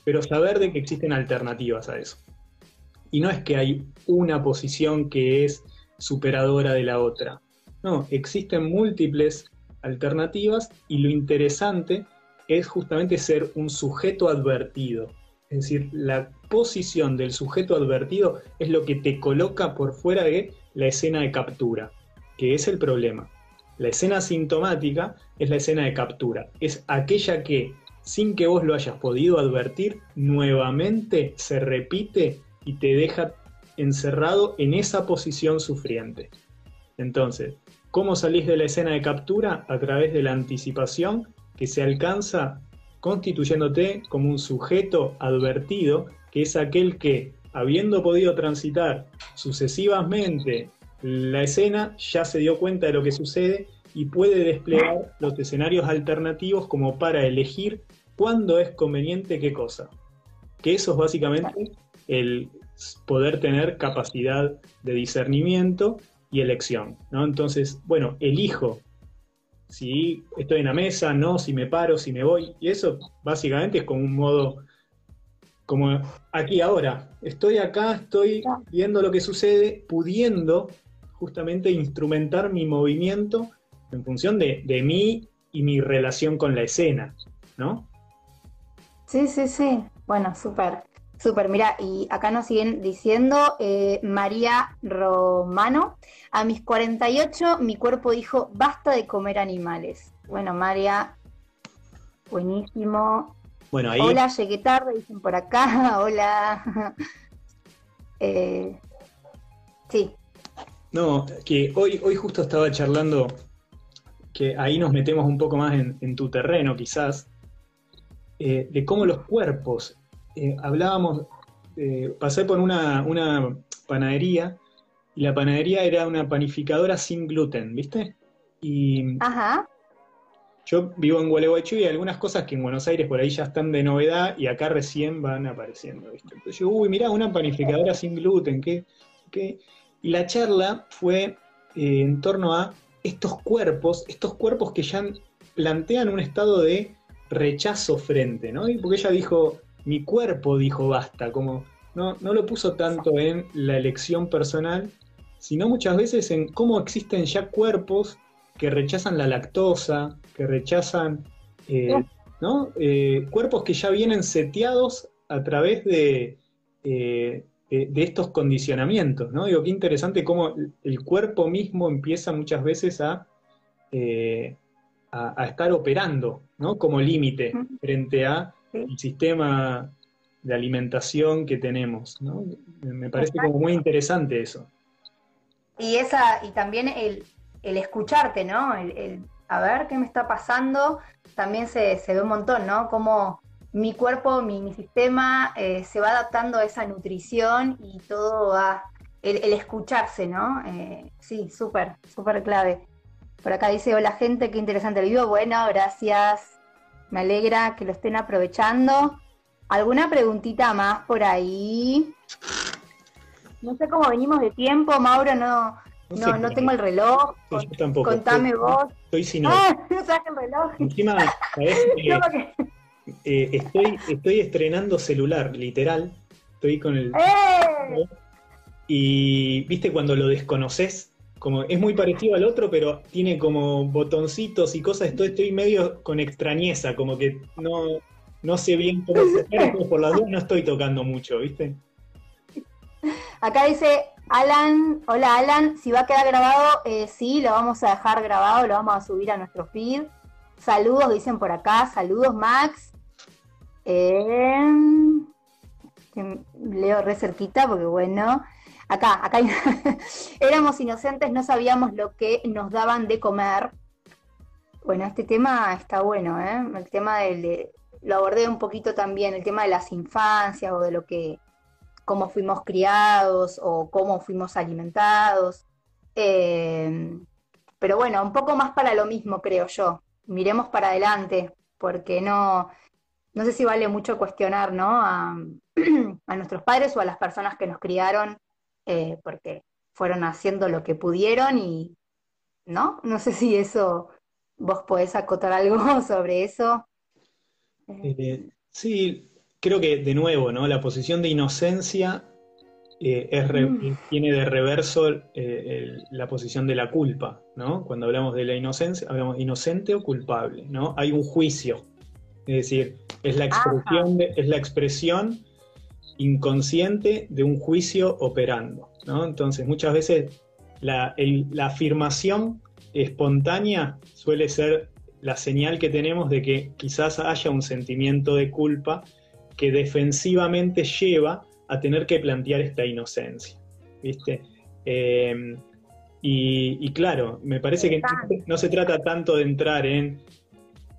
Pero saber de que existen alternativas a eso. Y no es que hay una posición que es superadora de la otra. No, existen múltiples alternativas y lo interesante es justamente ser un sujeto advertido. Es decir, la posición del sujeto advertido es lo que te coloca por fuera de la escena de captura, que es el problema. La escena sintomática es la escena de captura. Es aquella que, sin que vos lo hayas podido advertir, nuevamente se repite y te deja encerrado en esa posición sufriente. Entonces, ¿Cómo salís de la escena de captura? A través de la anticipación que se alcanza constituyéndote como un sujeto advertido, que es aquel que, habiendo podido transitar sucesivamente la escena, ya se dio cuenta de lo que sucede y puede desplegar los escenarios alternativos como para elegir cuándo es conveniente qué cosa. Que eso es básicamente el poder tener capacidad de discernimiento y elección. ¿no? Entonces, bueno, elijo si estoy en la mesa, no, si me paro, si me voy. Y eso básicamente es como un modo, como aquí ahora. Estoy acá, estoy viendo lo que sucede, pudiendo justamente instrumentar mi movimiento en función de, de mí y mi relación con la escena, ¿no? Sí, sí, sí. Bueno, súper. Súper, mira, y acá nos siguen diciendo eh, María Romano, a mis 48 mi cuerpo dijo, basta de comer animales. Bueno, María, buenísimo. Bueno, ahí... Hola, llegué tarde, dicen por acá, hola. Eh, sí. No, que hoy, hoy justo estaba charlando, que ahí nos metemos un poco más en, tu terreno quizás, eh, de cómo los cuerpos eh, hablábamos, pasé por una, panadería y la panadería era una panificadora sin gluten, ¿viste? Y Ajá. Yo vivo en Gualeguaychú y algunas cosas que en Buenos Aires por ahí ya están de novedad y acá recién van apareciendo. Entonces yo, uy, mirá, una panificadora sin gluten, ¿qué? qué? Y la charla fue eh, en torno a estos cuerpos, estos cuerpos que ya plantean un estado de rechazo frente, ¿no? porque ella dijo, mi cuerpo dijo basta, como no, no lo puso tanto en la elección personal, sino muchas veces en cómo existen ya cuerpos que rechazan la lactosa, que rechazan, eh, ¿no? Eh, cuerpos que ya vienen seteados a través de, eh, de, estos condicionamientos, ¿no? Digo, qué interesante cómo el cuerpo mismo empieza muchas veces a, a, a estar operando, ¿no? Como límite frente a el sistema de alimentación que tenemos. ¿no? Me parece como muy interesante eso. Y esa, y también el, escucharte, ¿no? El, a ver qué me está pasando, también se, ve un montón, ¿no? Como mi cuerpo, mi, sistema eh, se va adaptando a esa nutrición y todo va, el, escucharse, ¿no? Eh, sí, súper, súper clave. Por acá dice, hola gente, qué interesante el video. Bueno, gracias. Me alegra que lo estén aprovechando. ¿Alguna preguntita más por ahí? No sé cómo venimos de tiempo, Mauro, no, no, tengo el reloj. Contame vos. Estoy sin ah, no el reloj. Encima, eh, estoy, estoy estrenando celular, literal. Estoy con el. ¡Eh! Y viste cuando lo desconoces, como es muy parecido al otro, pero tiene como botoncitos y cosas, estoy, estoy medio con extrañeza, como que no, no sé bien cómo se por las dos no estoy tocando mucho, ¿viste? Acá dice Alan, hola Alan, si va a quedar grabado, eh, sí, lo vamos a dejar grabado, lo vamos a subir a nuestro feed. Saludos, dicen por acá, saludos Max. Eh, leo re cerquita porque bueno, acá, acá éramos inocentes, no sabíamos lo que nos daban de comer. Bueno, este tema está bueno, ¿eh? El tema del, lo abordé un poquito también, el tema de las infancias o de lo que, cómo fuimos criados o cómo fuimos alimentados. Eh, pero bueno, un poco más para lo mismo, creo yo. Miremos para adelante, porque no, no sé si vale mucho cuestionar, ¿no? A, a nuestros padres o a las personas que nos criaron eh, porque fueron haciendo lo que pudieron y, ¿no? No sé si eso, vos podés acotar algo sobre eso. Eh, sí, creo que de nuevo, ¿no? La posición de inocencia eh, mm. tiene de reverso la posición de la culpa, ¿no? Cuando hablamos de la inocencia, hablamos inocente o culpable, ¿no? Hay un juicio, es decir, es la expresión, es la expresión inconsciente de un juicio operando. ¿no? Entonces, muchas veces la, afirmación espontánea suele ser la señal que tenemos de que quizás haya un sentimiento de culpa que defensivamente lleva a tener que plantear esta inocencia. ¿viste? Em, Y, claro, me parece que no se trata tanto de entrar en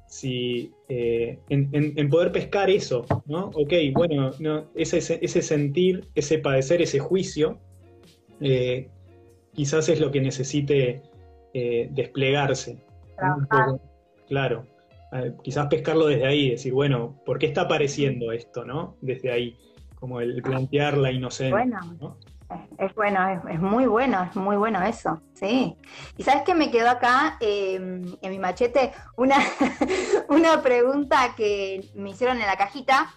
si eh, en, poder pescar eso, ¿no? Ok, bueno, no, ese, ese sentir, ese padecer, ese juicio, eh, quizás es lo que necesite eh, desplegarse. Claro, quizás pescarlo desde ahí, decir, bueno, ¿por qué está apareciendo esto, no? Desde ahí, como el plantear la inocencia. Bueno. Es bueno, es, muy bueno, es muy bueno eso, sí. Y sabes que me quedó acá em, en mi machete una, una pregunta que me hicieron en la cajita.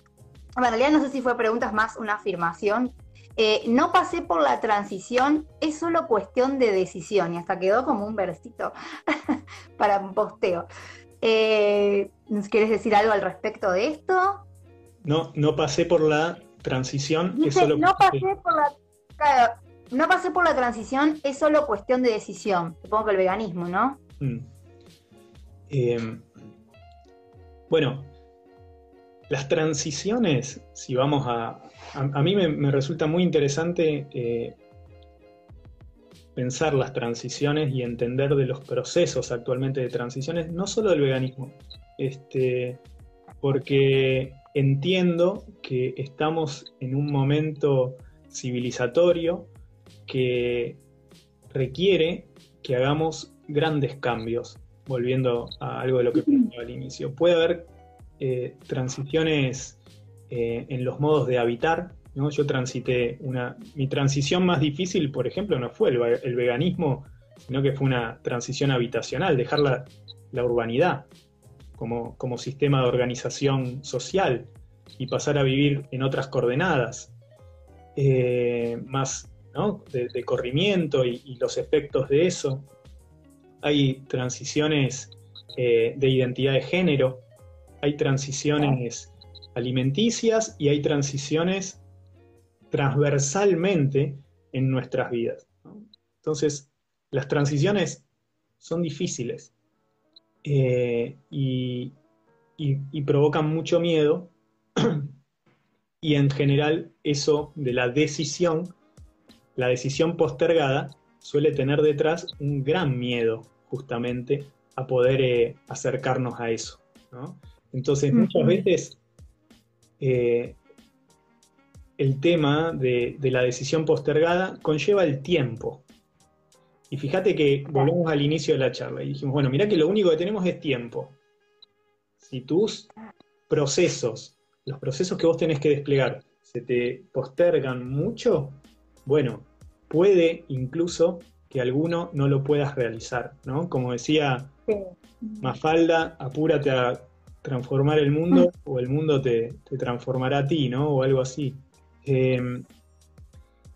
en realidad no sé si fue pregunta, es más una afirmación. Eh, no pasé por la transición, es solo cuestión de decisión. Y hasta quedó como un versito para un posteo. Eh, ¿Quieres decir algo al respecto de esto? No, no pasé por la transición. es solo no pasé por la no pasé por la transición, es solo cuestión de decisión. Supongo que el veganismo, ¿no? Mm. Eh, bueno, las transiciones, si vamos a... A, mí me, resulta muy interesante eh, pensar las transiciones y entender de los procesos actualmente de transiciones, no solo del veganismo, este, porque entiendo que estamos en un momento civilizatorio que requiere que hagamos grandes cambios, volviendo a algo de lo que planteaba al inicio. Puede haber eh, transiciones eh, en los modos de habitar. ¿No? Yo transité una. Mi transición más difícil, por ejemplo, no fue el, veganismo, sino que fue una transición habitacional, dejar la, urbanidad como, como sistema de organización social y pasar a vivir en otras coordenadas. Eh, más de, corrimiento y, los efectos de eso. Hay transiciones eh, de identidad de género, hay transiciones alimenticias y hay transiciones transversalmente en nuestras vidas. Entonces, las transiciones son difíciles eh, y provocan mucho miedo y en general eso de la decisión, la decisión postergada, suele tener detrás un gran miedo justamente a poder eh, acercarnos a eso. Entonces muchas veces eh, el tema de, de, la decisión postergada conlleva el tiempo. Y fíjate que volvemos al inicio de la charla y dijimos, bueno, mira que lo único que tenemos es tiempo. Si tus procesos los procesos que vos tenés que desplegar se te postergan mucho, bueno, puede incluso que alguno no lo puedas realizar, ¿no? Como decía Mafalda, apúrate a transformar el mundo mm. o el mundo te, transformará a ti, ¿no? O algo así. Em,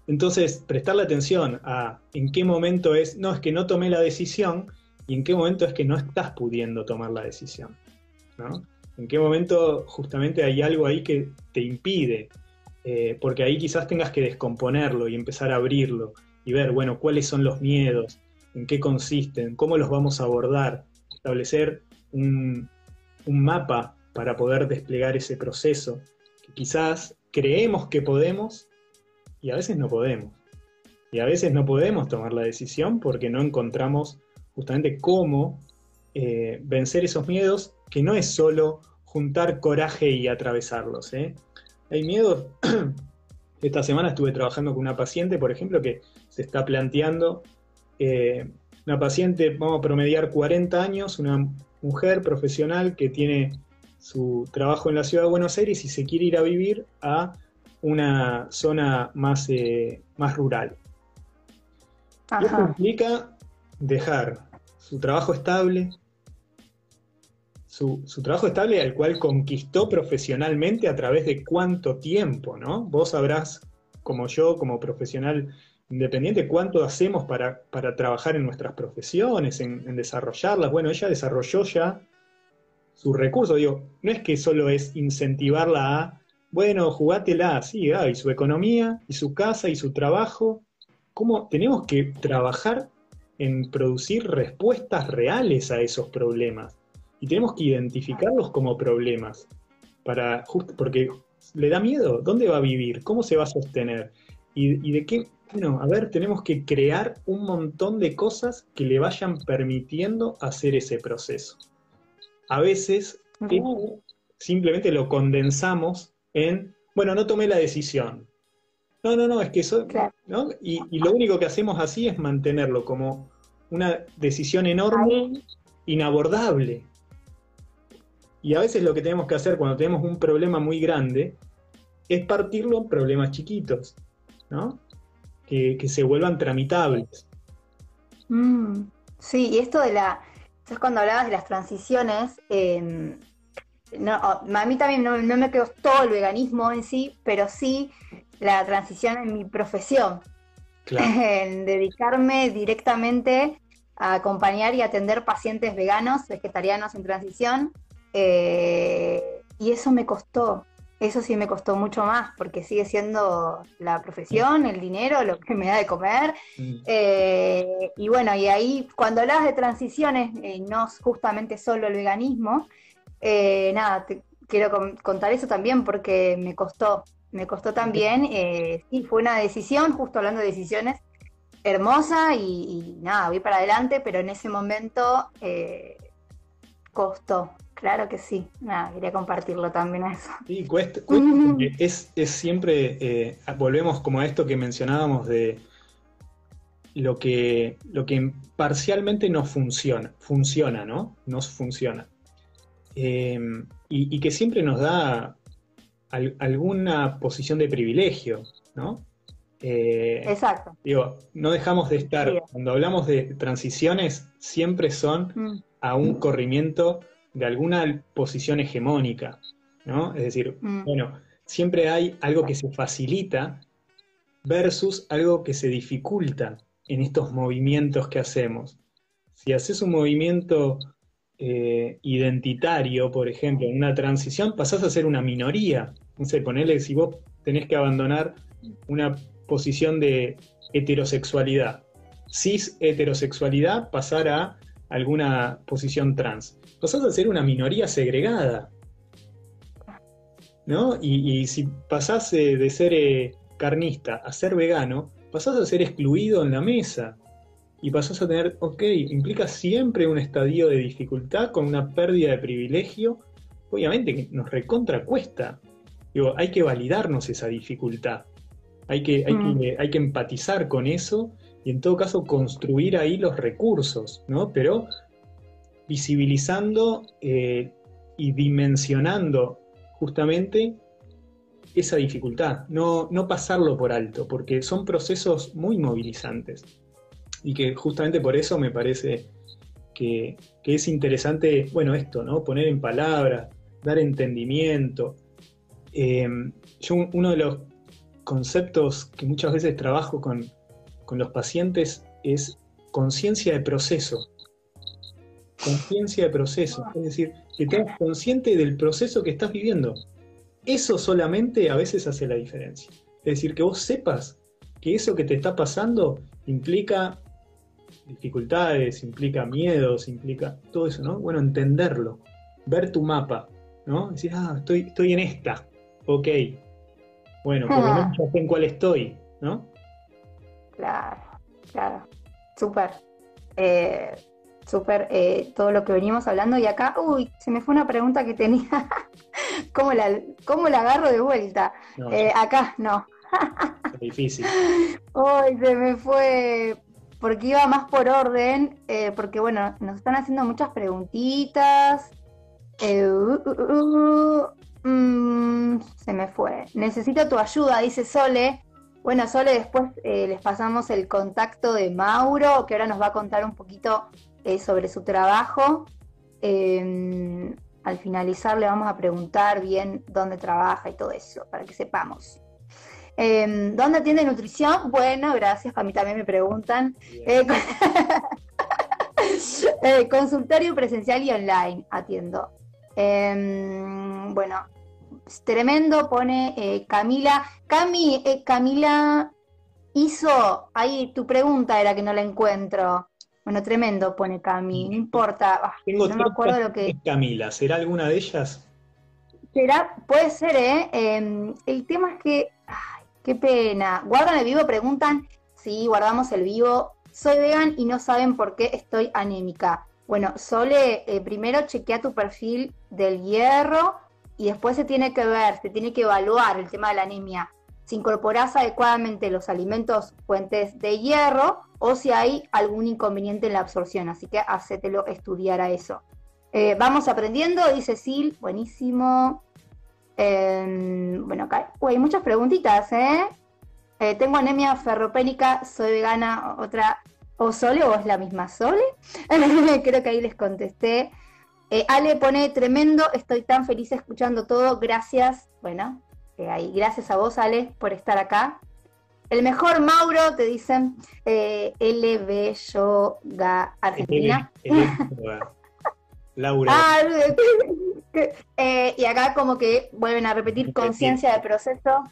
entonces, prestarle atención a en qué momento es, no, es que no tomé la decisión y en qué momento es que no estás pudiendo tomar la decisión, ¿no? ¿En qué momento justamente hay algo ahí que te impide? Eh, porque ahí quizás tengas que descomponerlo y empezar a abrirlo y ver, bueno, cuáles son los miedos, en qué consisten, cómo los vamos a abordar, establecer un, mapa para poder desplegar ese proceso, que quizás creemos que podemos y a veces no podemos. Y a veces no podemos tomar la decisión porque no encontramos justamente cómo eh, vencer esos miedos, que no es solo juntar coraje y atravesarlos. ¿eh? Hay miedo. Esta semana estuve trabajando con una paciente, por ejemplo, que se está planteando, eh, una paciente, vamos a promediar 40 años, una mujer profesional que tiene su trabajo en la ciudad de Buenos Aires y se quiere ir a vivir a una zona más, más rural. Esto implica dejar su trabajo estable, su, trabajo estable al cual conquistó profesionalmente a través de cuánto tiempo, ¿no? Vos sabrás, como yo, como profesional independiente, cuánto hacemos para, trabajar en nuestras profesiones, en, desarrollarlas. Bueno, ella desarrolló ya su recurso, digo, no es que solo es incentivarla a, bueno, jugátela, sí, y su economía, y su casa, y su trabajo. ¿Cómo tenemos que trabajar en producir respuestas reales a esos problemas? y tenemos que identificarlos como problemas, para, porque le da miedo, ¿dónde va a vivir? ¿Cómo se va a sostener? y, de qué, bueno, a ver, tenemos que crear un montón de cosas que le vayan permitiendo hacer ese proceso. A veces simplemente lo condensamos en, bueno, no tomé la decisión. No, no, no, es que eso, ¿no? Y, y, lo único que hacemos así es mantenerlo como una decisión enorme, inabordable. Y a veces lo que tenemos que hacer cuando tenemos un problema muy grande es partirlo en problemas chiquitos, ¿no? Que, se vuelvan tramitables. Mm, sí, y esto de la. Es cuando hablabas de las transiciones. no, a mí también no, me quedó todo el veganismo en sí, pero sí la transición en mi profesión. En dedicarme directamente a acompañar y atender pacientes veganos, vegetarianos en transición. Eh, y eso me costó, eso sí me costó mucho más, porque sigue siendo la profesión, el dinero, lo que me da de comer. Mm. Eh, y bueno, y ahí cuando hablas de transiciones, eh, no justamente solo el veganismo, nada, te quiero contar eso también porque me costó, me costó también, sí, fue una decisión, justo hablando de decisiones, hermosa y, nada, voy para adelante, pero en ese momento eh, costó. Claro que sí, nada, quería compartirlo también a eso. Sí, cuesta, es, siempre, eh, volvemos como a esto que mencionábamos de lo que, lo que parcialmente no funciona, funciona, ¿no? No funciona. Em, y, que siempre nos da alguna posición de privilegio, ¿no? Eh, Exacto. Digo, no dejamos de estar, cuando hablamos de transiciones, siempre son mm. A un corrimiento de alguna posición hegemónica, ¿no? Es decir, mm. bueno, siempre hay algo que se facilita versus algo que se dificulta en estos movimientos que hacemos. Si haces un movimiento eh, identitario, por ejemplo, en una transición, pasás a ser una minoría. No sé, ponele, si vos tenés que abandonar una posición de heterosexualidad. Cis heterosexualidad pasar a alguna posición trans. Pasás a ser una minoría segregada. ¿No? Y, si pasás eh, de ser eh, carnista a ser vegano, pasás a ser excluido en la mesa. Y pasás a tener, ok, implica siempre un estadio de dificultad con una pérdida de privilegio. Obviamente que nos recontra cuesta. Digo, hay que validarnos esa dificultad. Hay que, hay, mm. que, hay que empatizar con eso y en todo caso construir ahí los recursos, ¿no? Pero visibilizando eh, y dimensionando justamente esa dificultad, no, no pasarlo por alto, porque son procesos muy movilizantes y que justamente por eso me parece que, es interesante, bueno, esto, ¿no? Poner en palabras, dar entendimiento. Eh, yo uno de los conceptos que muchas veces trabajo con, los pacientes es conciencia de proceso. Conciencia de proceso. Es decir, que tengas consciente del proceso que estás viviendo. Eso solamente a veces hace la diferencia. Es decir, que vos sepas que eso que te está pasando implica dificultades, implica miedos, implica todo eso, ¿no? Bueno, entenderlo, ver tu mapa, ¿no? Decir, ah, estoy, estoy en esta, ok, bueno, por lo menos ya sé en cuál estoy, ¿no? Claro, claro. Súper. Eh, súper eh, todo lo que venimos hablando. Y acá, uy, se me fue una pregunta que tenía. ¿Cómo, la, ¿Cómo la agarro de vuelta? Eh, acá, no. difícil. Uy, se me fue. Porque iba más por orden, porque bueno, nos están haciendo muchas preguntitas. Uh, uh, uh, Mm, se me fue. Necesito tu ayuda, dice Sole. Bueno, Sole, después eh, les pasamos el contacto de Mauro, que ahora nos va a contar un poquito eh, sobre su trabajo. Em, al finalizar le vamos a preguntar bien dónde trabaja y todo eso, para que sepamos. Em, ¿Dónde atiende nutrición? Bueno, gracias, a mí también me preguntan. Eh, consultorio presencial y online atiendo. Em, bueno, tremendo, pone eh, Camila. Cami, eh, Camila hizo, ahí tu pregunta era que no la encuentro. Bueno, tremendo, pone Cami, no importa. Ah, no me acuerdo lo que. Camila, ¿será alguna de ellas? Será, puede ser, ¿eh? Em, el tema es que. qué pena. ¿Guardan el vivo? Preguntan. Sí, guardamos el vivo. Soy vegan y no saben por qué estoy anémica. Bueno, Sole, eh, primero chequea tu perfil del hierro y después se tiene que ver, se tiene que evaluar el tema de la anemia. Si incorporas adecuadamente los alimentos fuentes de hierro o si hay algún inconveniente en la absorción. Así que hacételo estudiar a eso. Eh, vamos aprendiendo, dice Sil, buenísimo. Em, bueno, acá hay muchas preguntitas, ¿eh? ¿eh? Tengo anemia ferropénica, soy vegana, otra, o Sole, o es la misma Sole. Creo que ahí les contesté. Eh, Ale pone tremendo, estoy tan feliz escuchando todo, gracias. Bueno, ahí, gracias a vos, Ale, por estar acá. El mejor Mauro, te dicen, LB Yoga Argentina. Laura. Ah, eh, y acá como que vuelven a repetir conciencia de proceso.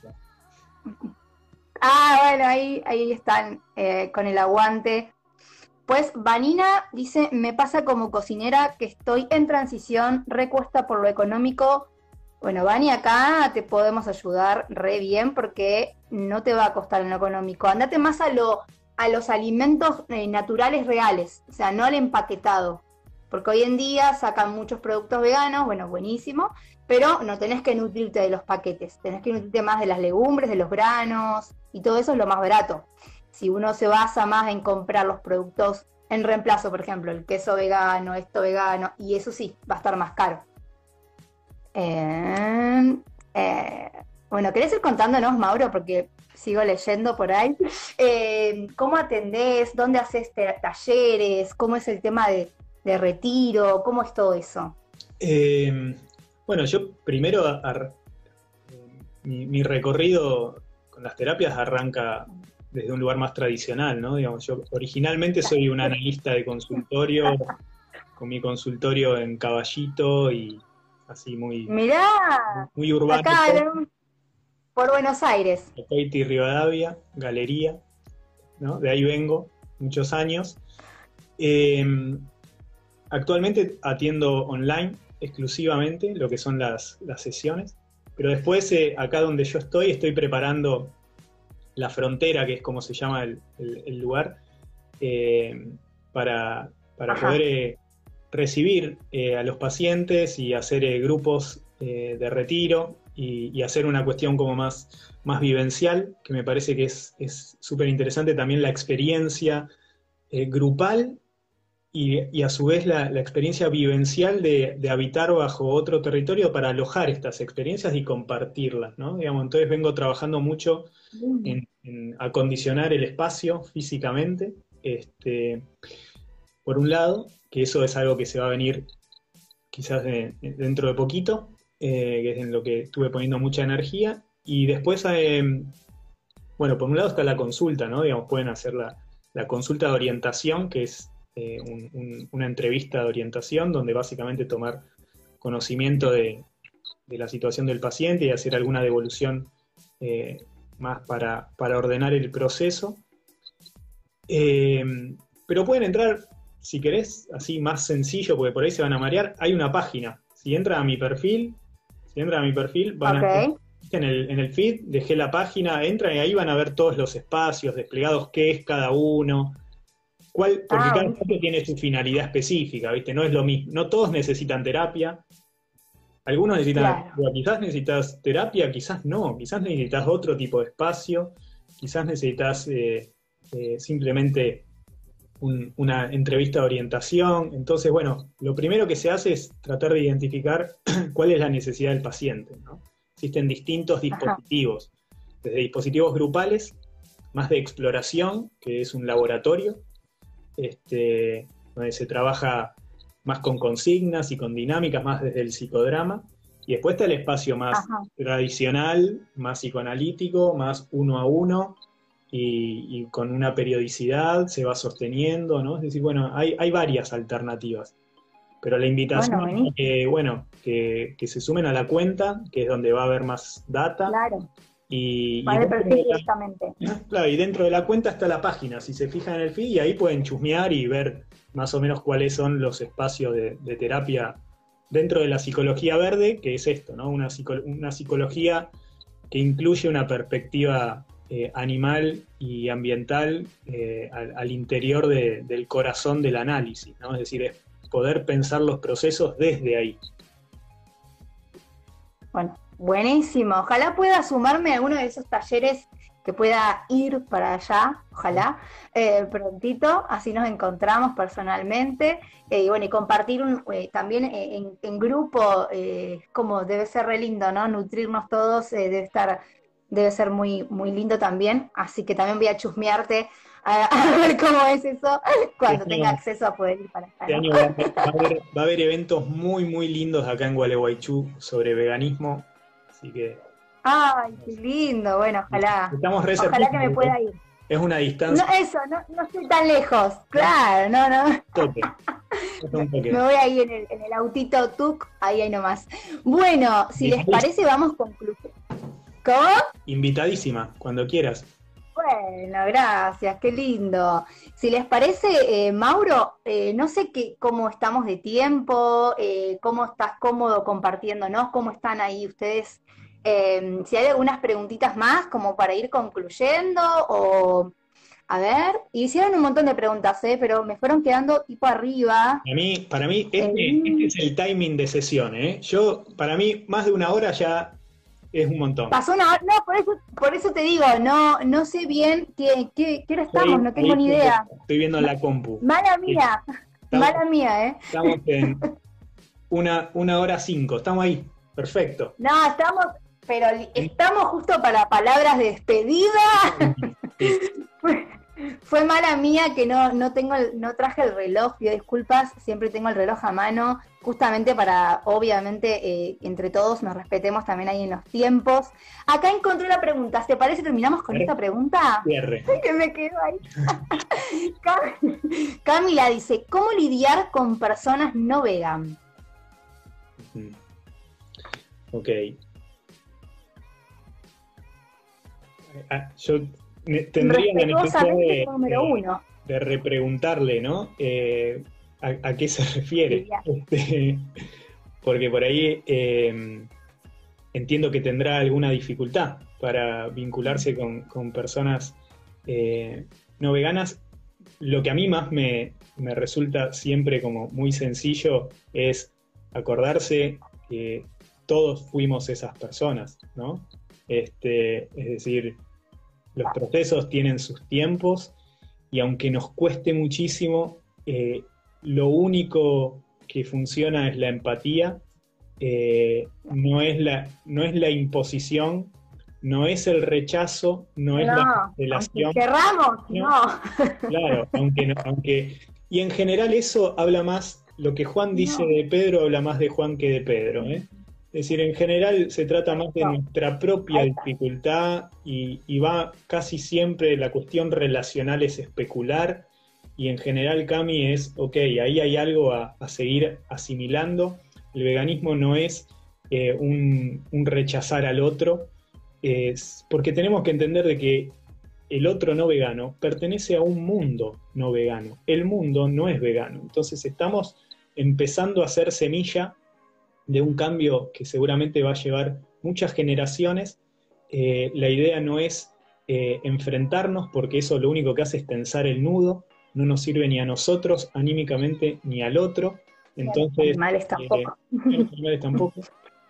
Ah, bueno, ahí, ahí están eh, con el aguante. Pues Vanina dice, me pasa como cocinera que estoy en transición, recuesta por lo económico. Bueno, Vani, acá te podemos ayudar re bien porque no te va a costar en lo económico. Andate más a, lo, a los alimentos eh, naturales reales, o sea, no al empaquetado. Porque hoy en día sacan muchos productos veganos, bueno, buenísimo, pero no tenés que nutrirte de los paquetes, tenés que nutrirte más de las legumbres, de los granos, y todo eso es lo más barato. Si uno se basa más en comprar los productos en reemplazo, por ejemplo, el queso vegano, esto vegano, y eso sí, va a estar más caro. Eh, eh, bueno, ¿querés ir contándonos, Mauro? Porque sigo leyendo por ahí. Eh, ¿Cómo atendés? ¿Dónde haces talleres? ¿Cómo es el tema de, de retiro? ¿Cómo es todo eso? Eh, bueno, yo primero, mi, recorrido con las terapias arranca desde un lugar más tradicional, ¿no? Digamos, yo originalmente soy un analista de consultorio, con mi consultorio en Caballito y así muy, Mirá, muy urbano. Acá, por Buenos Aires. Coiti Rivadavia, Galería, ¿no? De ahí vengo, muchos años. Eh, Actualmente atiendo online exclusivamente lo que son las, sesiones, pero después eh, acá donde yo estoy estoy preparando la frontera, que es como se llama el, lugar, eh, para, poder eh, recibir a los pacientes y hacer grupos de retiro y, hacer una cuestión como más, más vivencial, que me parece que es súper interesante también la experiencia grupal y, a su vez la, experiencia vivencial de, habitar bajo otro territorio para alojar estas experiencias y compartirlas, ¿no? Digamos, entonces vengo trabajando mucho en, acondicionar el espacio físicamente, este, por un lado, que eso es algo que se va a venir quizás dentro de poquito, eh, que es en lo que estuve poniendo mucha energía, y después, eh, bueno, por un lado está la consulta, ¿no? Digamos, pueden hacer la, la consulta de orientación, que es eh, una entrevista de orientación donde básicamente tomar conocimiento de, la situación del paciente y hacer alguna devolución eh, más para, ordenar el proceso. Eh, pero pueden entrar, si querés, así más sencillo, porque por ahí se van a marear. Hay una página. Si entran a mi perfil, si entran a mi perfil, van a en el, en el feed, dejé la página, entran y ahí van a ver todos los espacios desplegados, qué es cada uno, porque ah, cada uno tiene su finalidad específica, ¿viste? No es lo mismo. No todos necesitan terapia. Algunos necesitan, quizás necesitas terapia, quizás no, quizás necesitas otro tipo de espacio, quizás necesitas eh, eh, simplemente una entrevista de orientación. Entonces, bueno, lo primero que se hace es tratar de identificar cuál es la necesidad del paciente. Existen distintos dispositivos, desde dispositivos grupales, más de exploración, que es un laboratorio, este, donde se trabaja más con consignas y con dinámicas, más desde el psicodrama. Y después está el espacio más tradicional, más psicoanalítico, más uno a uno, y, con una periodicidad se va sosteniendo, ¿no? Es decir, bueno, hay, varias alternativas. Pero la invitación es que, bueno, que, que, se sumen a la cuenta, que es donde va a haber más data. Claro. Y, Claro, y dentro de la cuenta está la página, si se fijan en el feed, y ahí pueden chusmear y ver más o menos cuáles son los espacios de, terapia dentro de la psicología verde, que es esto, ¿no? Una, una psicología que incluye una perspectiva eh, animal y ambiental eh, al, interior del corazón del análisis, ¿no? Es decir, es poder pensar los procesos desde ahí. Bueno, buenísimo. Ojalá pueda sumarme a uno de esos talleres que pueda ir para allá, ojalá, eh, prontito, así nos encontramos personalmente, eh, y bueno, y compartir eh, también en, grupo, como debe ser re lindo, ¿no? Nutrirnos todos, debe estar, debe ser muy, muy lindo también, así que también voy a chusmearte a, ver cómo es eso cuando este tenga acceso a poder ir para allá. Este año va, a haber, eventos muy, muy lindos acá en Gualeguaychú sobre veganismo, así que Ay, qué lindo. Bueno, ojalá. Estamos ojalá que me pueda ir. Es una distancia. No, eso, no, no estoy tan lejos. Claro, no, no. me voy ahí en el, en el autito TUC, ahí, ahí nomás. Bueno, si les parece, vamos concluyendo. ¿Cómo? Invitadísima, cuando quieras. Bueno, gracias, qué lindo. Si les parece, eh, Mauro, eh, no sé qué, cómo estamos de tiempo, eh, cómo estás cómodo compartiéndonos, cómo están ahí ustedes Em, si hay algunas preguntitas más como para ir concluyendo o... A ver, hicieron un montón de preguntas, ¿eh? pero me fueron quedando tipo arriba. Para mí, para mí este, este es el timing de sesión, ¿eh? Yo, para mí, más de una hora ya es un montón. Pasó una hora, no, por eso, por eso te digo, no, no sé bien qué, qué, hora estamos, no tengo ni idea. Estoy viendo la compu. Mala mía, mala mía, ¿eh? Estamos en una, una hora cinco, estamos ahí, perfecto. No, estamos, pero estamos justo para palabras de despedida. fue, mala mía que no, no tengo no traje el reloj, pido disculpas, siempre tengo el reloj a mano, justamente para, obviamente, eh, entre todos nos respetemos también ahí en los tiempos. Acá encontré la pregunta, ¿te parece terminamos con esta pregunta? Cierre. Que me quedo ahí. Camila dice, ¿cómo lidiar con personas no vegan? Ok, Ah, yo tendría la necesidad de, repreguntarle, ¿no? Eh, a, qué se refiere? Este, porque por ahí em, entiendo que tendrá alguna dificultad para vincularse con, personas eh, no veganas. Lo que a mí más me, me resulta siempre como muy sencillo es acordarse que todos fuimos esas personas, ¿no? Este, es decir, los procesos tienen sus tiempos y aunque nos cueste muchísimo, eh, lo único que funciona es la empatía, eh, no, es la, no es la imposición, no es el rechazo, no es la cancelación. Querramos, no. Claro, aunque, aunque. Y en general eso habla más, lo que Juan dice de Pedro habla más de Juan que de Pedro. ¿eh? Es decir, en general se trata más de nuestra propia dificultad y, va casi siempre, la cuestión relacional es especular y en general Cami es, ok, ahí hay algo a, seguir asimilando. El veganismo no es eh, un, rechazar al otro, es porque tenemos que entender de que el otro no vegano pertenece a un mundo no vegano. El mundo no es vegano. Entonces estamos empezando a hacer semilla de un cambio que seguramente va a llevar muchas generaciones. Eh, la idea no es eh, enfrentarnos porque eso lo único que hace es tensar el nudo, no nos sirve ni a nosotros anímicamente ni al otro. Entonces, animales tampoco. Eh, tampoco.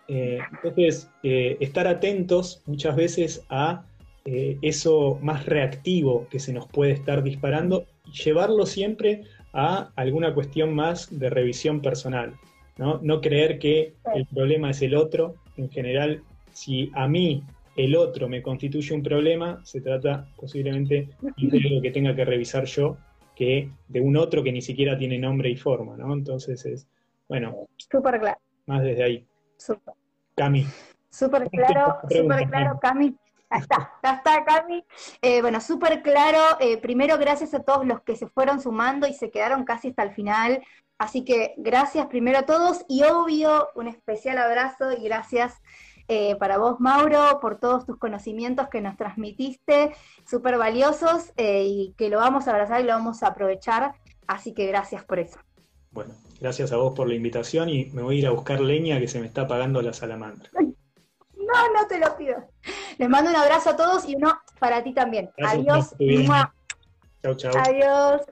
entonces, estar atentos muchas veces a eso más reactivo que se nos puede estar disparando y llevarlo siempre a alguna cuestión más de revisión personal. ¿No? creer que el problema es el otro. En general, si a mí el otro me constituye un problema, se trata posiblemente de algo que tenga que revisar yo que de un otro que ni siquiera tiene nombre y forma, ¿no? Entonces es, bueno, súper claro. Más desde ahí. Súper. Cami. Súper claro, súper claro, Cami. Ya está, ya está, Cami. Eh, bueno, súper claro. Eh, primero, gracias a todos los que se fueron sumando y se quedaron casi hasta el final. Así que gracias primero a todos y obvio un especial abrazo y gracias eh, para vos, Mauro, por todos tus conocimientos que nos transmitiste, súper valiosos eh, y que lo vamos a abrazar y lo vamos a aprovechar. Así que gracias por eso. Bueno, gracias a vos por la invitación y me voy a ir a buscar leña que se me está apagando la salamandra. No, no te lo pido. Les mando un abrazo a todos y uno para ti también. Gracias, Adiós. Chau, chau. Adiós.